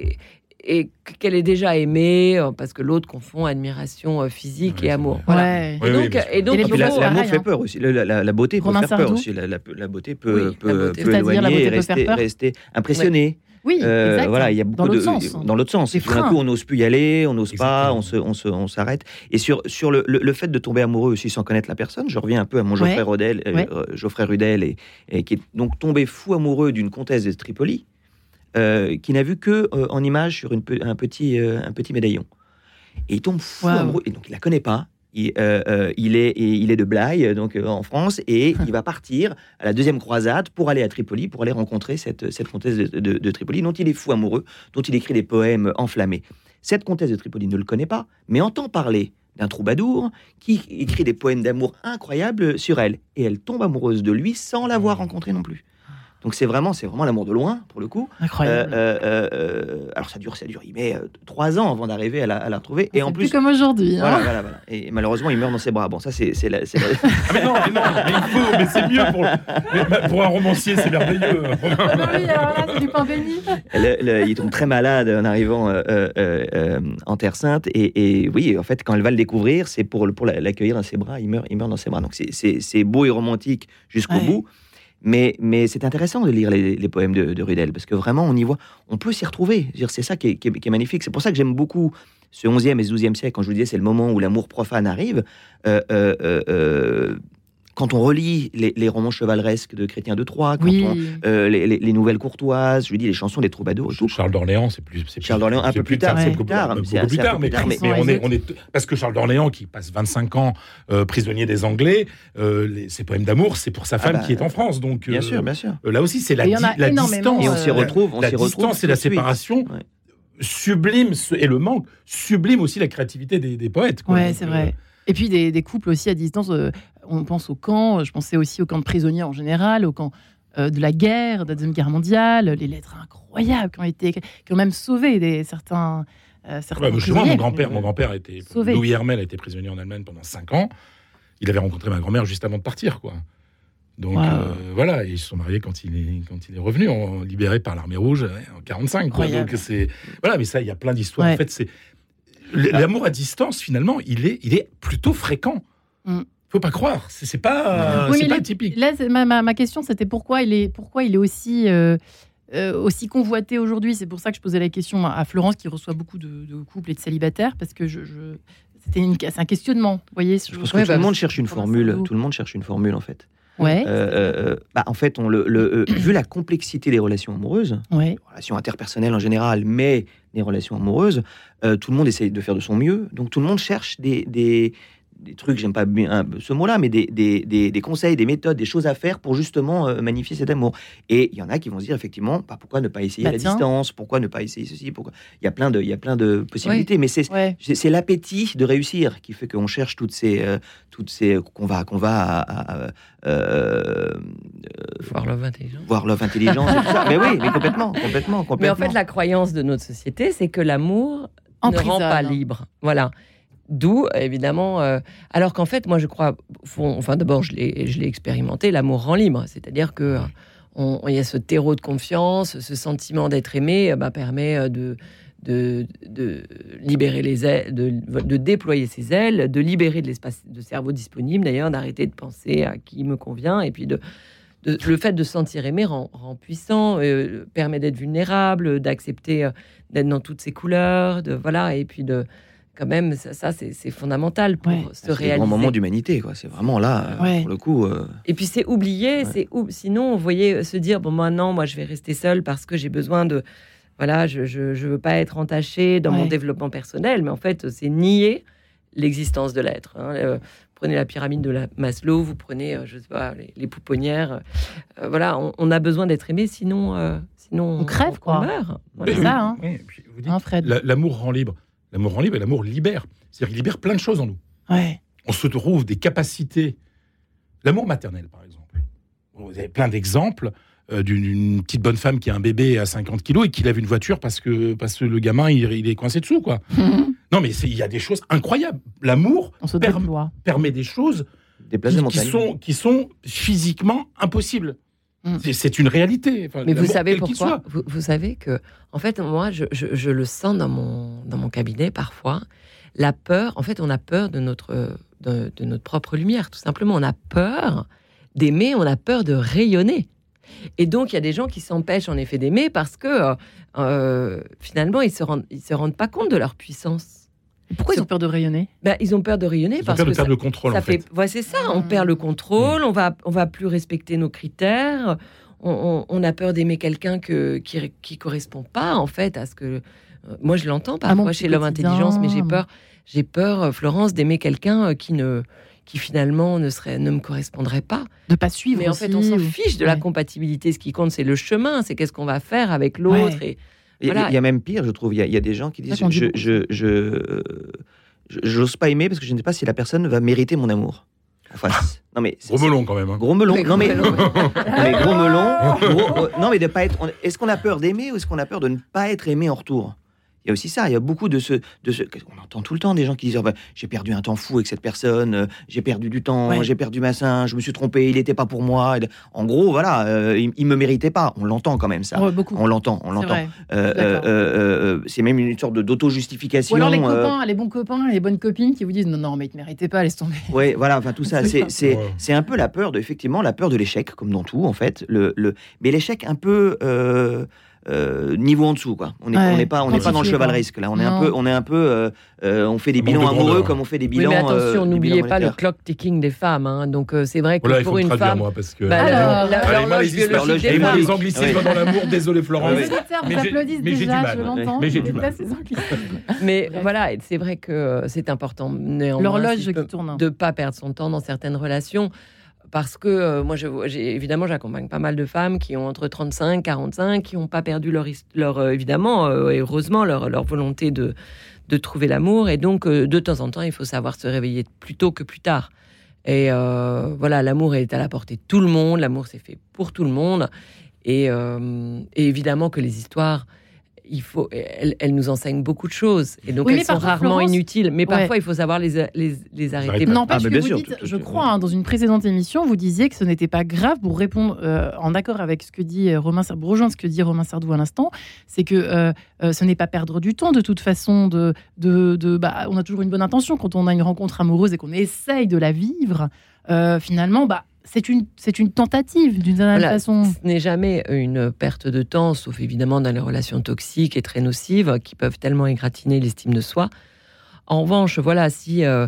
Speaker 4: et, et qu'elle est déjà aimée, euh, parce que l'autre confond admiration euh, physique
Speaker 2: Ouais,
Speaker 4: et amour. Voilà.
Speaker 1: Ouais.
Speaker 4: Et donc, et donc
Speaker 1: Et
Speaker 3: la-
Speaker 4: faut-
Speaker 3: L'amour
Speaker 1: pareil,
Speaker 3: fait peur aussi. La, la- la beauté peut
Speaker 1: Romain
Speaker 3: faire peur aussi. La, la- la beauté peut,
Speaker 4: Oui, la
Speaker 3: peut,
Speaker 4: beauté.
Speaker 3: peut
Speaker 1: C'est-à-dire, la
Speaker 3: éloigner et
Speaker 1: beauté peut faire
Speaker 3: rester, rester impressionné.
Speaker 1: Oui,
Speaker 3: Euh,
Speaker 1: exact.
Speaker 3: voilà, il y a beaucoup
Speaker 1: dans
Speaker 3: de
Speaker 1: sens.
Speaker 3: dans l'autre sens. Tout d'un coup, on n'ose plus y aller, on n'ose pas, on se, on se, on s'arrête. Et sur sur le, le, le fait de tomber amoureux aussi sans connaître la personne, je reviens un peu à mon Geoffrey
Speaker 1: Ouais.
Speaker 3: Rodel, euh,
Speaker 1: Ouais.
Speaker 3: euh, Geoffrey Rudel, et, et qui est donc tombé fou amoureux d'une comtesse de Tripoli, euh, qui n'a vu que en image sur une, un petit un petit médaillon. Et il tombe fou amoureux. Et donc il la connaît pas. Il, euh, euh, il, est, et il est de Blaye, donc euh, en France, et *laughs* il va partir à la deuxième croisade pour aller à Tripoli, pour aller rencontrer cette, cette comtesse de, de- de Tripoli, dont il est fou amoureux, dont il écrit des poèmes enflammés. Cette comtesse de Tripoli ne le connaît pas, mais entend parler d'un troubadour qui écrit des poèmes d'amour incroyables sur elle, et elle tombe amoureuse de lui sans l'avoir rencontré non plus. Donc c'est vraiment, c'est vraiment l'amour de loin pour le coup.
Speaker 1: Incroyable.
Speaker 3: Euh, euh, euh, alors ça dure, ça dure. Il met trois ans avant d'arriver à la, à la retrouver, et en
Speaker 1: C'est
Speaker 3: plus,
Speaker 1: plus comme aujourd'hui. hein.
Speaker 3: voilà, voilà, voilà. Et malheureusement, il meurt dans ses bras. Bon, ça c'est, c'est la- c'est la-
Speaker 2: Ah, mais non, mais non, mais il faut, mais c'est mieux pour, mais, pour un romancier, c'est merveilleux.
Speaker 1: Ah *laughs* oui, alors là, c'est du pain béni.
Speaker 3: le- le- il tombe très malade en arrivant euh, euh, euh, en Terre Sainte. Et, et oui, en fait, quand elle va le découvrir, c'est pour, le- pour la- l'accueillir dans ses bras. Il meurt, il meurt dans ses bras. Donc c'est, c'est, c'est beau et romantique jusqu'au
Speaker 1: Ouais.
Speaker 3: bout. Mais, c'est intéressant de lire les, poèmes de, de Rudel parce que vraiment, on y voit, on peut s'y retrouver. C'est ça qui est, magnifique. C'est pour ça que j'aime beaucoup ce 11e et ce 12e siècle. Quand je vous disais, c'est le moment où l'amour profane arrive. Euh, euh, euh, quand on relit les, les romans chevaleresques de Chrétien de Troyes, quand
Speaker 1: Oui.
Speaker 3: on, euh, les, les- les nouvelles courtoises, je lui dis les chansons des troubadours tout.
Speaker 2: Charles d'Orléans, c'est plus.
Speaker 3: Charles d'Orléans, un
Speaker 2: c'est
Speaker 3: peu plus tard,
Speaker 2: c'est
Speaker 3: plus tard,
Speaker 2: mais,
Speaker 3: plus tard,
Speaker 2: mais
Speaker 1: mais-
Speaker 2: on est, on est parce que Charles d'Orléans qui passe 25 ans euh, prisonnier des Anglais, euh, les- ses poèmes d'amour, c'est pour sa femme
Speaker 3: bah,
Speaker 2: qui est en France, donc
Speaker 3: Bien sûr, bien sûr.
Speaker 2: là aussi c'est la,
Speaker 1: Et il y en a
Speaker 2: di- la
Speaker 1: énormément,
Speaker 2: distance,
Speaker 3: Et on s'y retrouve, on
Speaker 2: la distance et la séparation sublime et le manque sublime aussi la créativité des, des poètes. quoi.
Speaker 1: Ouais, c'est vrai. Et puis des, des couples aussi à distance. euh, on pense au camp, je pensais aussi au camp de prisonniers en général, au camp euh, de la guerre, de la Deuxième Guerre mondiale, les lettres incroyables qui ont été, qui ont même sauvé des, certains. euh, certains
Speaker 2: Ouais, mais chez moi, mon grand-père, mon grand-père était
Speaker 1: Sauvé.
Speaker 2: Louis Hermel a été prisonnier en Allemagne pendant 5 ans. Il avait rencontré ma grand-mère juste avant de partir, quoi. Donc
Speaker 1: Wow.
Speaker 2: euh, voilà, et ils se sont mariés quand il est quand il est revenu, en, libéré par l'armée rouge en 45. Quoi. Donc c'est voilà, mais ça, il y a plein d'histoires.
Speaker 1: Ouais.
Speaker 2: En fait, c'est l'amour à distance finalement, il est il est plutôt fréquent.
Speaker 1: Mm.
Speaker 2: Faut pas croire, c'est pas
Speaker 1: Oui, mais
Speaker 2: pas
Speaker 1: les-
Speaker 2: typique.
Speaker 1: Là, c'est- ma, ma- ma question, c'était pourquoi il est, pourquoi il est aussi, euh, euh, aussi convoité aujourd'hui? C'est pour ça que je posais la question à Florence, qui reçoit beaucoup de, de couples et de célibataires, parce que je, je- c'était un questionnement. Vous voyez,
Speaker 3: Je pense que
Speaker 4: Ouais,
Speaker 3: tout
Speaker 4: bah,
Speaker 3: le monde cherche une formule. Tout le monde cherche une formule en fait.
Speaker 1: Ouais,
Speaker 3: Euh, euh, bah, en fait, on le, le- euh, *clears throat* vu la complexité des relations amoureuses,
Speaker 1: ouais.
Speaker 3: relations interpersonnelles en général, mais des relations amoureuses, euh, tout le monde essaye de faire de son mieux. Donc tout le monde cherche des, des, des trucs, j'aime pas bien ce mot-là, mais des, des, des- des conseils, des méthodes, des choses à faire pour justement euh, magnifier cet amour. Et il y en a qui vont se dire effectivement, bah, pourquoi ne pas essayer
Speaker 1: Bah,
Speaker 3: la
Speaker 1: tiens.
Speaker 3: distance? Pourquoi ne pas essayer ceci? Pourquoi... Il y a plein de, il y a plein de possibilités, mais c'est
Speaker 1: Ouais.
Speaker 3: c'est c'est l'appétit de réussir qui fait qu'on cherche toutes ces, euh, toutes ces qu'on va, qu'on va à, à- euh,
Speaker 4: Voir Love Intelligence.
Speaker 3: voir Love Intelligence et tout ça. Mais oui, mais complètement, complètement, complètement.
Speaker 4: Mais en fait, la croyance de notre société, c'est que l'amour ne rend pas libre. Voilà. D'où, évidemment, euh, alors qu'en fait, moi, je crois, enfin, d'abord, je l'ai je l'ai expérimenté, l'amour rend libre. C'est-à-dire que euh, on- il y a ce terreau de confiance, ce sentiment d'être aimé, euh, bah, permet euh, de, de, de libérer les ailes, de, de déployer ses ailes, de libérer de l'espace de cerveau disponible, d'ailleurs, d'arrêter de penser à qui me convient, et puis de, de- le fait de se sentir aimé rend, rend puissant, euh, permet d'être vulnérable, d'accepter euh, d'être dans toutes ses couleurs, de voilà, et puis de quand même ça, ça, c'est c'est fondamental pour
Speaker 1: Ouais.
Speaker 4: se
Speaker 3: c'est le
Speaker 4: réaliser.
Speaker 3: grand moment d'humanité, quoi. C'est vraiment là, euh,
Speaker 1: Ouais.
Speaker 3: pour le coup. euh,
Speaker 4: Et puis c'est oublié,
Speaker 3: Ouais.
Speaker 4: c'est ou- sinon vous voyez se dire bon maintenant moi je vais rester seule parce que j'ai besoin de voilà, je, je, je veux pas être entaché dans mon développement personnel, mais en fait, c'est nier l'existence de l'être. hein. Euh, prenez la pyramide de la Maslow, vous prenez, euh, je sais pas, les, les pouponnières. euh, voilà, on, on a besoin d'être aimé, sinon, euh, sinon
Speaker 1: On crève, quoi.
Speaker 4: meurt.
Speaker 1: C'est
Speaker 2: Oui,
Speaker 1: ça, hein.
Speaker 2: oui,
Speaker 1: Hein,
Speaker 2: L'amour rend libre. L'amour rend libre et l'amour libère. C'est-à-dire qu'il libère plein de choses en nous.
Speaker 1: Ouais.
Speaker 2: On se trouve des capacités. L'amour maternel, par exemple. Vous avez plein d'exemples euh, d'une petite bonne femme qui a un bébé à 50 kilos et qui lève une voiture parce que, parce que le gamin, il, il est coincé dessous, quoi. *laughs* Non, mais il y a des choses incroyables. L'amour permet des choses qui, sont, qui sont physiquement impossibles.
Speaker 1: Mm.
Speaker 2: C'est- une réalité. Enfin,
Speaker 4: Mais vous savez pourquoi vous, vous savez que, en fait, moi, je, je- je le sens dans mon, dans mon cabinet parfois. La peur, en fait, on a peur de notre, de, de notre propre lumière, tout simplement. On a peur d'aimer, on a peur de rayonner. Et donc, il y a des gens qui s'empêchent en effet d'aimer parce que euh, euh, finalement, ils se rendent, ils se rendent pas compte de leur puissance.
Speaker 1: Pourquoi ils ont peur de rayonner?
Speaker 4: Ben, ils ont peur de rayonner
Speaker 2: Ils ont
Speaker 4: parce
Speaker 2: peur de
Speaker 4: que
Speaker 2: perdre le contrôle,
Speaker 4: ça
Speaker 2: en fait.
Speaker 4: Ouais, c'est ça. On
Speaker 1: Mm.
Speaker 4: perd le contrôle. On va, on va plus respecter nos critères. On, on- on a peur d'aimer quelqu'un que qui, qui correspond pas en fait à ce que. euh, moi, je l'entends
Speaker 1: mon
Speaker 4: parfois chez l'homme
Speaker 1: quotidien.
Speaker 4: intelligence, mais j'ai peur. J'ai peur, euh, Florence, d'aimer quelqu'un euh, qui ne, qui finalement ne serait, ne me correspondrait pas.
Speaker 1: De pas suivre
Speaker 4: Mais en
Speaker 1: aussi,
Speaker 4: fait, on s'en fiche de la compatibilité. Ce qui compte, c'est le chemin. C'est qu'est-ce qu'on va faire avec l'autre.
Speaker 1: Ouais.
Speaker 4: Et
Speaker 3: Il y, a-
Speaker 4: Voilà.
Speaker 3: il y a même pire, je trouve. Il y a, il y a des gens qui disent
Speaker 1: qu'on dit
Speaker 3: je, je, je, je- j'ose pas aimer parce que je ne sais pas si la personne va mériter mon amour. En face. Non mais c'est-
Speaker 2: Gros melon, quand même. hein.
Speaker 3: Gros melon.
Speaker 4: Mais *laughs*
Speaker 3: non, mais,
Speaker 4: gros melon.
Speaker 3: Non, mais *laughs* gros melon. gros- euh, non mais de pas être. on- Est-ce qu'on a peur d'aimer ou est-ce qu'on a peur de ne pas être aimé en retour? Y a aussi ça. Il y a beaucoup de ce, de ce. On entend tout le temps des gens qui disent ben, j'ai perdu un temps fou avec cette personne. euh, j'ai perdu du temps.
Speaker 1: Ouais.
Speaker 3: J'ai perdu ma sein. Je me suis trompé. Il n'était pas pour moi. En gros, voilà. euh, il, il me méritait pas. On l'entend quand même ça.
Speaker 1: Ouais, beaucoup.
Speaker 3: On l'entend. On l'entend. Euh, euh, euh, euh, c'est même une sorte de d'auto-justification.
Speaker 1: Ou alors les
Speaker 3: euh,
Speaker 1: copains, les bons copains, les bonnes copines qui vous disent non, non, mais ils te méritaient pas, laisse tomber.
Speaker 3: Ouais, voilà, enfin tout *laughs* ça,
Speaker 1: C'est
Speaker 3: c'est
Speaker 2: Ouais.
Speaker 3: un peu la peur de effectivement la peur de l'échec, comme dans tout en fait. Le, le mais l'échec un peu euh, euh, niveau en dessous quoi. On n'est
Speaker 1: Ouais,
Speaker 3: pas on n'est pas dans le
Speaker 1: quantifié,
Speaker 3: chevaleresque là. On est un
Speaker 1: Non.
Speaker 3: peu on est un peu euh, euh, on fait des bilans amoureux comme on fait des
Speaker 4: Oui,
Speaker 3: bilans.
Speaker 4: mais attention,
Speaker 3: euh,
Speaker 4: n'oubliez pas le clock ticking des femmes. hein. Donc, euh, c'est vrai que
Speaker 2: Voilà, il
Speaker 4: pour
Speaker 2: faut
Speaker 4: une femme.
Speaker 2: moi, parce que.
Speaker 4: Bah,
Speaker 1: Alors,
Speaker 4: l'horloge biologique
Speaker 3: des femmes.
Speaker 2: les anglicismes
Speaker 3: Oui.
Speaker 2: dans l'amour, désolé Florence.
Speaker 3: Oui.
Speaker 2: Mais j'ai- du mal. Mais j'ai du mal.
Speaker 4: Mais *laughs* voilà, c'est vrai que c'est important néanmoins
Speaker 1: L'horloge qui tourne.
Speaker 4: de pas perdre son temps dans certaines relations. Parce que euh, moi, évidemment, j'accompagne pas mal de femmes qui ont entre 35 45, qui n'ont pas perdu leur, leur euh, évidemment, euh, et heureusement, leur, volonté de, de trouver l'amour. Et donc, de temps en temps, il faut savoir se réveiller plus tôt que plus tard. Et voilà, l'amour est à la portée de tout le monde. L'amour, c'est fait pour tout le monde. Et évidemment que les histoires, il faut, elles nous enseignent beaucoup de choses. Et donc,
Speaker 1: Oui,
Speaker 4: elles sont rarement
Speaker 1: Florence-
Speaker 4: inutiles. Mais
Speaker 1: Ouais.
Speaker 4: parfois, il faut savoir les, les, les arrêter.
Speaker 2: Arrêter.
Speaker 1: N'empêche
Speaker 3: Ah,
Speaker 1: que vous
Speaker 3: sûr,
Speaker 1: dites,
Speaker 3: tout- tout-
Speaker 1: je crois, hein, dans une précédente émission, vous disiez que ce n'était pas grave pour répondre euh, en accord avec ce que dit euh, Romain Sardou, pour rejoindre ce que dit Romain Sardou à l'instant, c'est que euh, euh, ce n'est pas perdre du temps de toute façon. De, de, de- bah, on a toujours une bonne intention quand on a une rencontre amoureuse et qu'on essaye de la vivre. euh, finalement, bah, c'est une, c'est une tentative d'une certaine
Speaker 4: Voilà,
Speaker 1: façon.
Speaker 4: Ce n'est jamais une perte de temps, sauf évidemment dans les relations toxiques et très nocives qui peuvent tellement égratigner l'estime de soi. En revanche, voilà, si, euh,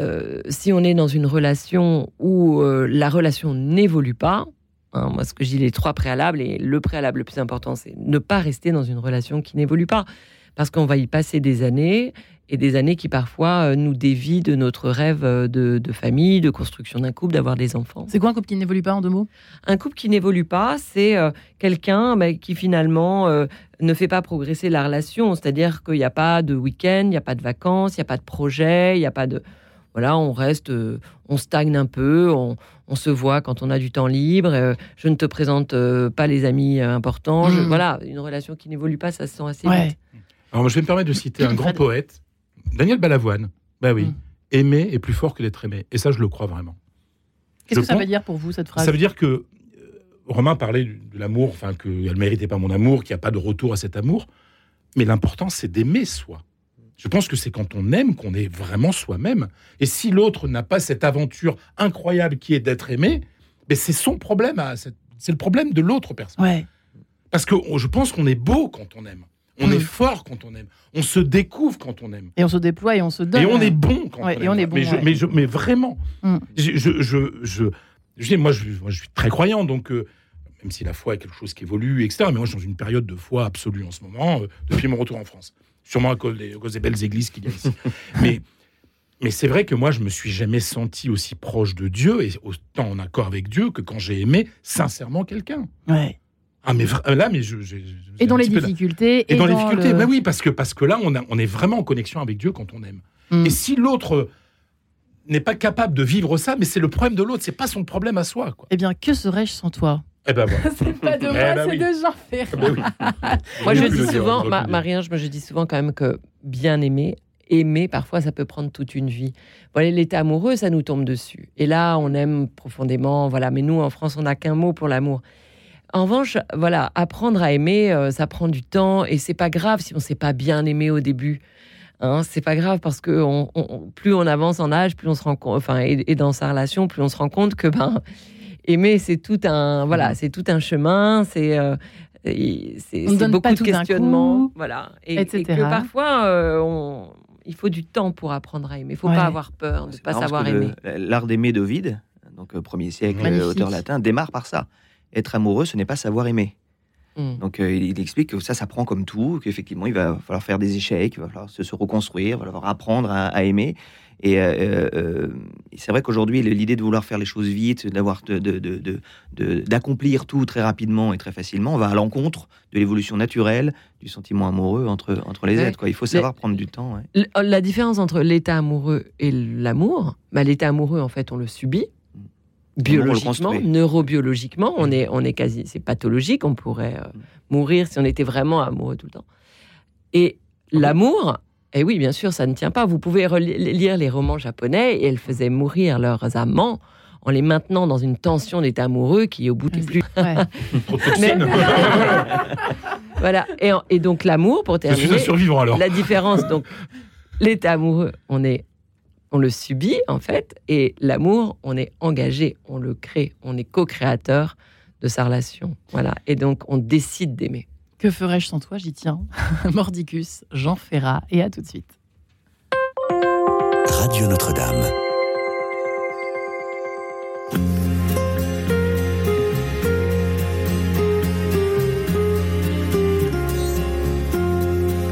Speaker 4: euh, si on est dans une relation où euh, la relation n'évolue pas, hein, moi ce que je dis, les trois préalables, et le préalable le plus important, c'est ne pas rester dans une relation qui n'évolue pas. Parce qu'on va y passer des années, et des années qui parfois euh, nous dévient de notre rêve euh, de, de famille, de construction d'un couple, d'avoir des enfants.
Speaker 1: C'est quoi un couple qui n'évolue pas en deux mots?
Speaker 4: Un couple qui n'évolue pas, c'est euh, quelqu'un bah, qui finalement euh, ne fait pas progresser la relation. C'est-à-dire qu'il n'y a pas de week-end, il n'y a pas de vacances, il n'y a pas de projet, il n'y a pas de... Voilà, on reste, euh, on stagne un peu, on, on se voit quand on a du temps libre. euh, je ne te présente euh, pas les amis euh, importants. Je-
Speaker 1: Mhm.
Speaker 4: voilà, une relation qui n'évolue pas, ça se sent assez
Speaker 1: Ouais.
Speaker 4: vite.
Speaker 2: Alors, je vais me permettre de citer un grand poète, Daniel Balavoine. Bah oui,
Speaker 1: Mm.
Speaker 2: aimer est plus fort que d'être aimé. Et ça, je le crois vraiment.
Speaker 1: Qu'est-ce que ça
Speaker 2: pense-
Speaker 1: veut dire pour vous, cette phrase?
Speaker 2: Ça veut dire que euh, Romain parlait de l'amour, enfin qu'elle ne méritait pas mon amour, qu'il n'y a pas de retour à cet amour. Mais l'important, c'est d'aimer soi. Je pense que c'est quand on aime qu'on est vraiment soi-même. Et si l'autre n'a pas cette aventure incroyable qui est d'être aimé, ben c'est son problème. C'est le problème de l'autre personne.
Speaker 1: Ouais.
Speaker 2: Parce que je pense qu'on est beau quand on aime. On
Speaker 1: Mm.
Speaker 2: est fort quand on aime. On se découvre quand on aime.
Speaker 1: Et on se déploie et on se donne.
Speaker 2: Et on est bon quand
Speaker 1: Ouais,
Speaker 2: on
Speaker 1: et
Speaker 2: aime.
Speaker 1: on est bon,
Speaker 2: mais, je- mais, je- mais vraiment.
Speaker 1: Mm.
Speaker 2: Je, je, je, je- je dis, moi, je, moi, je suis très croyant, donc euh, même si la foi est quelque chose qui évolue, etc. Mais moi, je suis dans une période de foi absolue en ce moment, euh, depuis mon retour en France. Sûrement à cause des, à cause des belles églises qu'il y a ici. *laughs* mais mais c'est vrai que moi, je me suis jamais senti aussi proche de Dieu et autant en accord avec Dieu que quand j'ai aimé sincèrement quelqu'un.
Speaker 1: Ouais.
Speaker 2: Ah mais là, mais je,
Speaker 1: Et dans les difficultés.
Speaker 2: Et, dans, les difficultés,
Speaker 1: le-
Speaker 2: bah oui, parce que parce que là, on, a- on est vraiment en connexion avec Dieu quand on aime.
Speaker 1: Mm.
Speaker 2: Et si l'autre n'est pas capable de vivre ça, mais c'est le problème de l'autre, c'est pas son problème à soi, quoi.
Speaker 1: Eh bien, que serais-je sans toi?
Speaker 2: Eh ben voilà. *laughs*
Speaker 1: C'est pas de
Speaker 2: Eh
Speaker 1: moi,
Speaker 2: ben
Speaker 1: c'est
Speaker 2: oui.
Speaker 1: de Jean Ferrat.
Speaker 2: Ah ben oui. *laughs*
Speaker 4: Moi, je dis souvent, Ma-. Marie-Ange, moi, je dis souvent quand même que bien aimer, aimer, parfois, ça peut prendre toute une vie. Voilà, l'état amoureux, ça nous tombe dessus. Et là, on aime profondément, voilà. Mais nous, en France, on n'a qu'un mot pour l'amour. En revanche, voilà, apprendre à aimer, euh, ça prend du temps et c'est pas grave si on s'est pas bien aimé au début. Hein, c'est pas grave parce que on- on- plus on avance en âge, plus on se rend compte, enfin, et, et dans sa relation, plus on se rend compte que ben aimer, c'est tout un, voilà, c'est tout un chemin, c'est euh, et c'est
Speaker 1: ne
Speaker 4: beaucoup de questionnements,
Speaker 1: coup,
Speaker 4: voilà, et, et
Speaker 1: etc.
Speaker 4: que parfois euh, on- il faut du temps pour apprendre à aimer. Il faut
Speaker 1: Ouais.
Speaker 4: pas avoir peur de
Speaker 3: C'est
Speaker 4: pas savoir aimer.
Speaker 3: L'art d'aimer d'Ovide, donc premier siècle,
Speaker 1: Magnifique.
Speaker 3: auteur latin, démarre par ça. Être amoureux, ce n'est pas savoir aimer.
Speaker 4: Mm.
Speaker 3: Donc euh, il explique que ça s'apprend comme tout, qu'effectivement il va falloir faire des échecs, il va falloir se, se reconstruire, il va falloir apprendre à, à aimer. Et euh, euh, et c'est vrai qu'aujourd'hui l'idée de vouloir faire les choses vite, d'avoir d'accomplir tout très rapidement et très facilement, va à l'encontre de l'évolution naturelle du sentiment amoureux entre, entre les
Speaker 4: Ouais.
Speaker 3: êtres. Quoi. Il faut savoir prendre du temps. ouais.
Speaker 4: La différence entre l'état amoureux et l'amour, bah, l'état amoureux, en fait, on le subit biologiquement, neurobiologiquement, on est, on est quasi, c'est pathologique, on pourrait euh, mourir si on était vraiment amoureux tout le temps. Et l'amour, et oui, bien sûr, ça ne tient pas. Vous pouvez lire les romans japonais et elles faisaient mourir leurs amants en les maintenant dans une tension d'état amoureux qui, au bout du plus,
Speaker 1: Ouais. *laughs*
Speaker 2: Toxines.
Speaker 4: voilà. Et, en- et donc l'amour, pour
Speaker 2: Je suis un
Speaker 4: terminer,
Speaker 2: survivant alors.
Speaker 4: la différence, donc, *laughs* l'état amoureux, on est, on le subit en fait, et l'amour, on est engagé, on le crée, on est co-créateur de sa relation. Voilà. Et donc, on décide d'aimer.
Speaker 1: Que ferais-je sans toi J'y tiens. *laughs* Mordicus, Jean Ferrat, et à tout de suite.
Speaker 8: Radio Notre-Dame.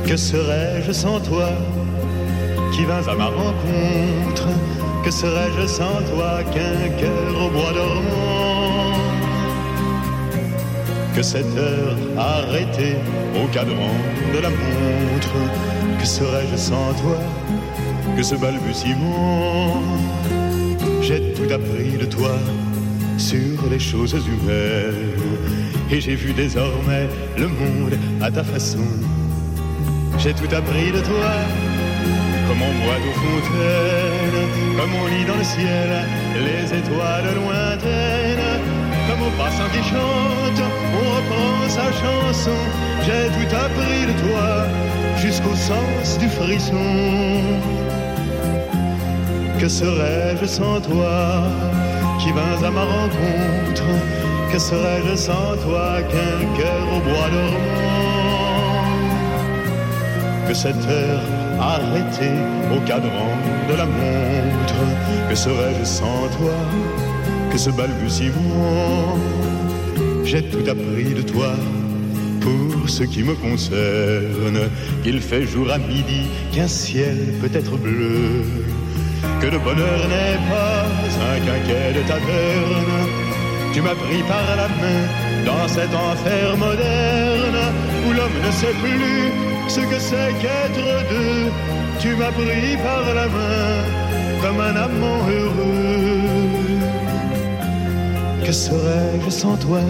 Speaker 9: Que serais-je sans toi? Qui vins à ma rencontre Que serais-je sans toi qu'un cœur au bois dormant Que cette heure arrêtée au cadran de la montre Que serais-je sans toi que ce balbutiement J'ai tout appris de toi sur les choses humaines Et j'ai vu désormais le monde à ta façon. J'ai tout appris de toi, comme on boit aux fontaines, comme on lit dans le ciel les étoiles lointaines, comme au passant qui chante, on reprend sa chanson. J'ai tout appris de toi, jusqu'au sens du frisson. Que serais-je sans toi, qui vins à ma rencontre? Que serais-je sans toi qu'un cœur au bois dormant? Que cette heure arrêtée au cadran de la montre, que serais-je sans toi, que ce balbutiement, j'ai tout appris de toi pour ce qui me concerne, qu'il fait jour à midi, qu'un ciel peut être bleu, que le bonheur n'est pas un quinquet de taverne, tu m'as pris par la main dans cet enfer moderne où l'homme ne sait plus ce que c'est qu'être deux. Tu m'as pris par la main comme un amant heureux. Que serais-je sans toi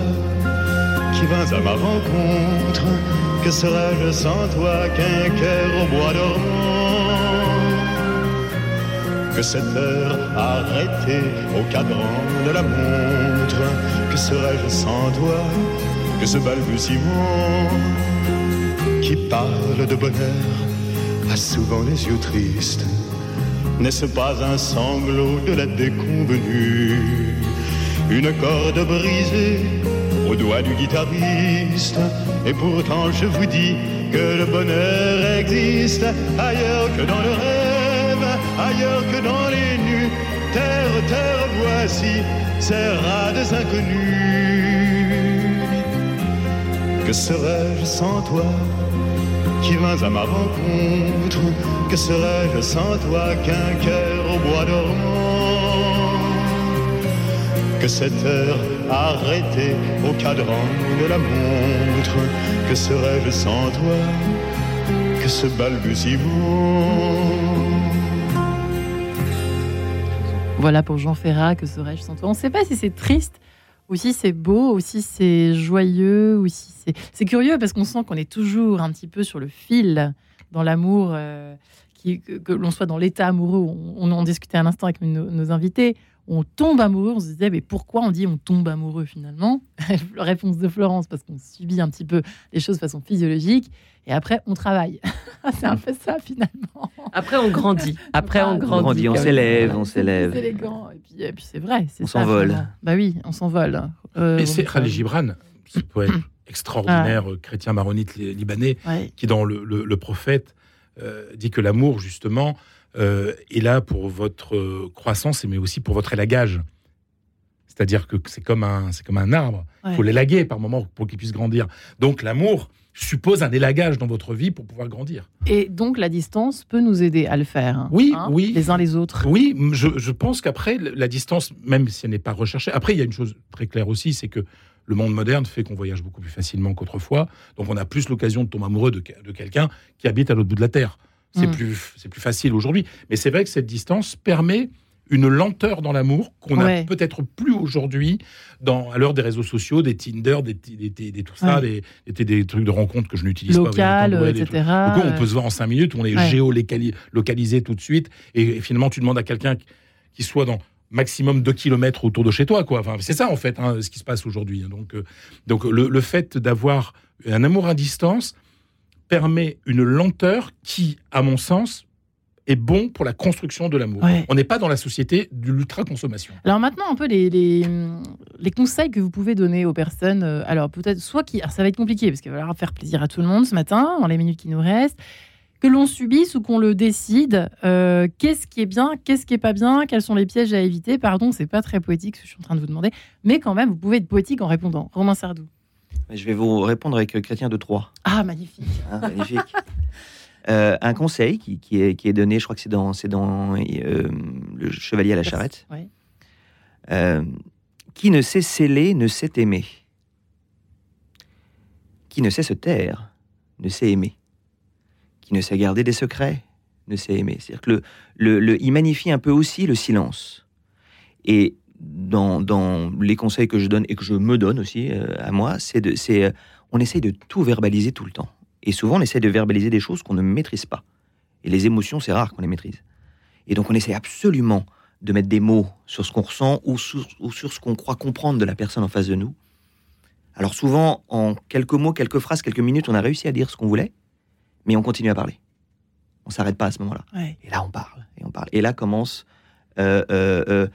Speaker 9: qui vins à ma rencontre? Que serais-je sans toi qu'un cœur au bois dormant? Que cette heure arrêtée au cadran de la montre, que serais-je sans toi, que ce balbutiement qui parle de bonheur a souvent les yeux tristes. N'est-ce pas un sanglot de la déconvenue, une corde brisée au doigt du guitariste Et pourtant je vous dis que le bonheur existe ailleurs que dans le rêve, ailleurs que dans les nues. Terre, terre, voici ces des inconnus. Que serais-je sans toi? Qui vins à ma rencontre Que serais-je sans toi qu'un cœur au bois dormant? Que cette heure arrêtée au cadran de la montre Que serais-je sans toi que ce balbutiement?
Speaker 1: Voilà pour Jean Ferrat, que serais-je sans toi? On ne sait pas si c'est triste ou si c'est beau, ou si c'est joyeux, ou si c'est... C'est curieux parce qu'on sent qu'on est toujours un petit peu sur le fil dans l'amour, euh, que, l'on soit dans l'état amoureux. On, en discutait un instant avec nos invités. On tombe amoureux, on se disait, mais pourquoi on dit on tombe amoureux finalement *laughs* Réponse de Florence, parce qu'on subit un petit peu les choses de façon physiologique. Et après, on travaille. *laughs* c'est un peu ça finalement.
Speaker 4: Après, on grandit. *laughs* Après, on
Speaker 3: On
Speaker 4: grandit.
Speaker 3: grandit, on s'élève, on
Speaker 1: C'est
Speaker 3: s'élève.
Speaker 1: élégant. Et puis, et puis c'est vrai. c'est
Speaker 3: On
Speaker 1: ça,
Speaker 3: s'envole.
Speaker 1: finalement. Bah oui, on s'envole. Euh,
Speaker 2: Et c'est Khalil Gibran, ce poète *clears throat* extraordinaire, euh, chrétien maronite li- libanais,
Speaker 1: Ouais.
Speaker 2: qui dans le, le- le prophète euh, dit que l'amour justement euh, est là pour votre euh, croissance mais aussi pour votre élagage. C'est-à-dire que c'est comme un c'est comme un arbre. Il faut l'élaguer par moment pour qu'il puisse grandir. Donc l'amour suppose un élagage dans votre vie pour pouvoir grandir.
Speaker 1: Et donc la distance peut nous aider à le faire. hein,
Speaker 2: Oui,
Speaker 1: hein,
Speaker 2: oui.
Speaker 1: Les uns les autres.
Speaker 2: Oui, je, je pense qu'après, la distance, même si elle n'est pas recherchée, après, il y a une chose très claire aussi, c'est que le monde moderne fait qu'on voyage beaucoup plus facilement qu'autrefois. Donc, on a plus l'occasion de tomber amoureux de, de quelqu'un qui habite à l'autre bout de la Terre. C'est
Speaker 1: Mm.
Speaker 2: plus, c'est plus facile aujourd'hui. Mais c'est vrai que cette distance permet une lenteur dans l'amour qu'on n'a
Speaker 1: Ouais.
Speaker 2: peut-être plus aujourd'hui dans à l'heure des réseaux sociaux, des Tinder, des, des, des- des- tout ça,
Speaker 1: Ouais.
Speaker 2: des, des- des trucs de rencontres que je n'utilise pas.
Speaker 1: Local, euh, etc.
Speaker 2: Coup, on peut se voir en cinq minutes, on est géolocalisé tout de suite, et, finalement, tu demandes à quelqu'un qui- soit dans maximum 2 kilomètres autour de chez toi, quoi. Enfin, c'est ça en fait, hein, ce qui se passe aujourd'hui. Donc, euh, donc le, le fait d'avoir un amour à distance permet une lenteur qui, à mon sens, est bon pour la construction de l'amour.
Speaker 1: Ouais.
Speaker 2: On n'est pas dans la société de l'ultra-consommation.
Speaker 1: Alors maintenant, un peu les, les, les conseils que vous pouvez donner aux personnes. euh, Alors peut-être, soit qui. alors, ça va être compliqué parce qu'il va falloir faire plaisir à tout le monde ce matin, dans les minutes qui nous restent. Que l'on subisse ou qu'on le décide, euh, qu'est-ce qui est bien, qu'est-ce qui est pas bien, quels sont les pièges à éviter. Pardon, c'est pas très poétique ce que je suis en train de vous demander, mais quand même, vous pouvez être poétique en répondant. Romain Sardou.
Speaker 3: Je vais vous répondre avec Chrétien de Troyes.
Speaker 1: Ah, magnifique.
Speaker 3: Hein, magnifique. Euh, un conseil qui, qui est, qui est donné, je crois que c'est dans, euh, Le Chevalier à la charrette. Euh, qui ne sait sceller ne sait aimer. Qui ne sait se taire ne sait aimer. Qui ne sait garder des secrets ne sait aimer. C'est-à-dire que le, le, le- il magnifie un peu aussi le silence. Et dans, dans les conseils que je donne et que je me donne aussi euh, à moi, c'est de, c'est, euh, on essaye de tout verbaliser tout le temps. Et souvent, on essaie de verbaliser des choses qu'on ne maîtrise pas. Et les émotions, c'est rare qu'on les maîtrise. Et donc, on essaie absolument de mettre des mots sur ce qu'on ressent ou sur, ou sur ce qu'on croit comprendre de la personne en face de nous. Alors souvent, en quelques mots, quelques phrases, quelques minutes, on a réussi à dire ce qu'on voulait, mais on continue à parler. On s'arrête pas à ce moment-là.
Speaker 1: Ouais.
Speaker 3: Et là, on parle, et on parle. Et là commencent euh, euh,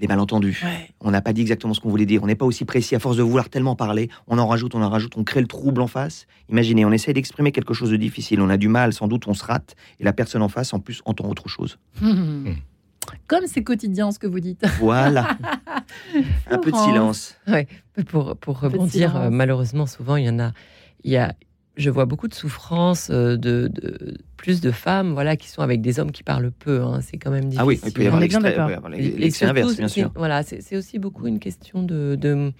Speaker 3: les malentendus.
Speaker 1: Ouais.
Speaker 3: On n'a pas dit exactement ce qu'on voulait dire. On n'est pas aussi précis. À force de vouloir tellement parler, on en rajoute, on en rajoute, on crée le trouble en face. Imaginez, on essaie d'exprimer quelque chose de difficile. On a du mal, sans doute, on se rate. Et la personne en face, en plus, entend autre chose.
Speaker 1: Comme c'est quotidien ce que vous dites.
Speaker 3: Voilà. *laughs* Un peu de silence.
Speaker 4: Ouais, pour, pour rebondir,
Speaker 1: silence.
Speaker 4: euh, malheureusement, souvent, il y en a. Il y a je vois beaucoup de souffrance euh, de, de- plus de femmes voilà, qui sont avec des hommes qui parlent peu. hein. C'est quand même difficile.
Speaker 3: Ah oui, il peut y avoir
Speaker 4: surtout,
Speaker 3: inverse, bien
Speaker 4: c'est-
Speaker 3: sûr.
Speaker 4: Voilà, c'est aussi beaucoup une question de, de,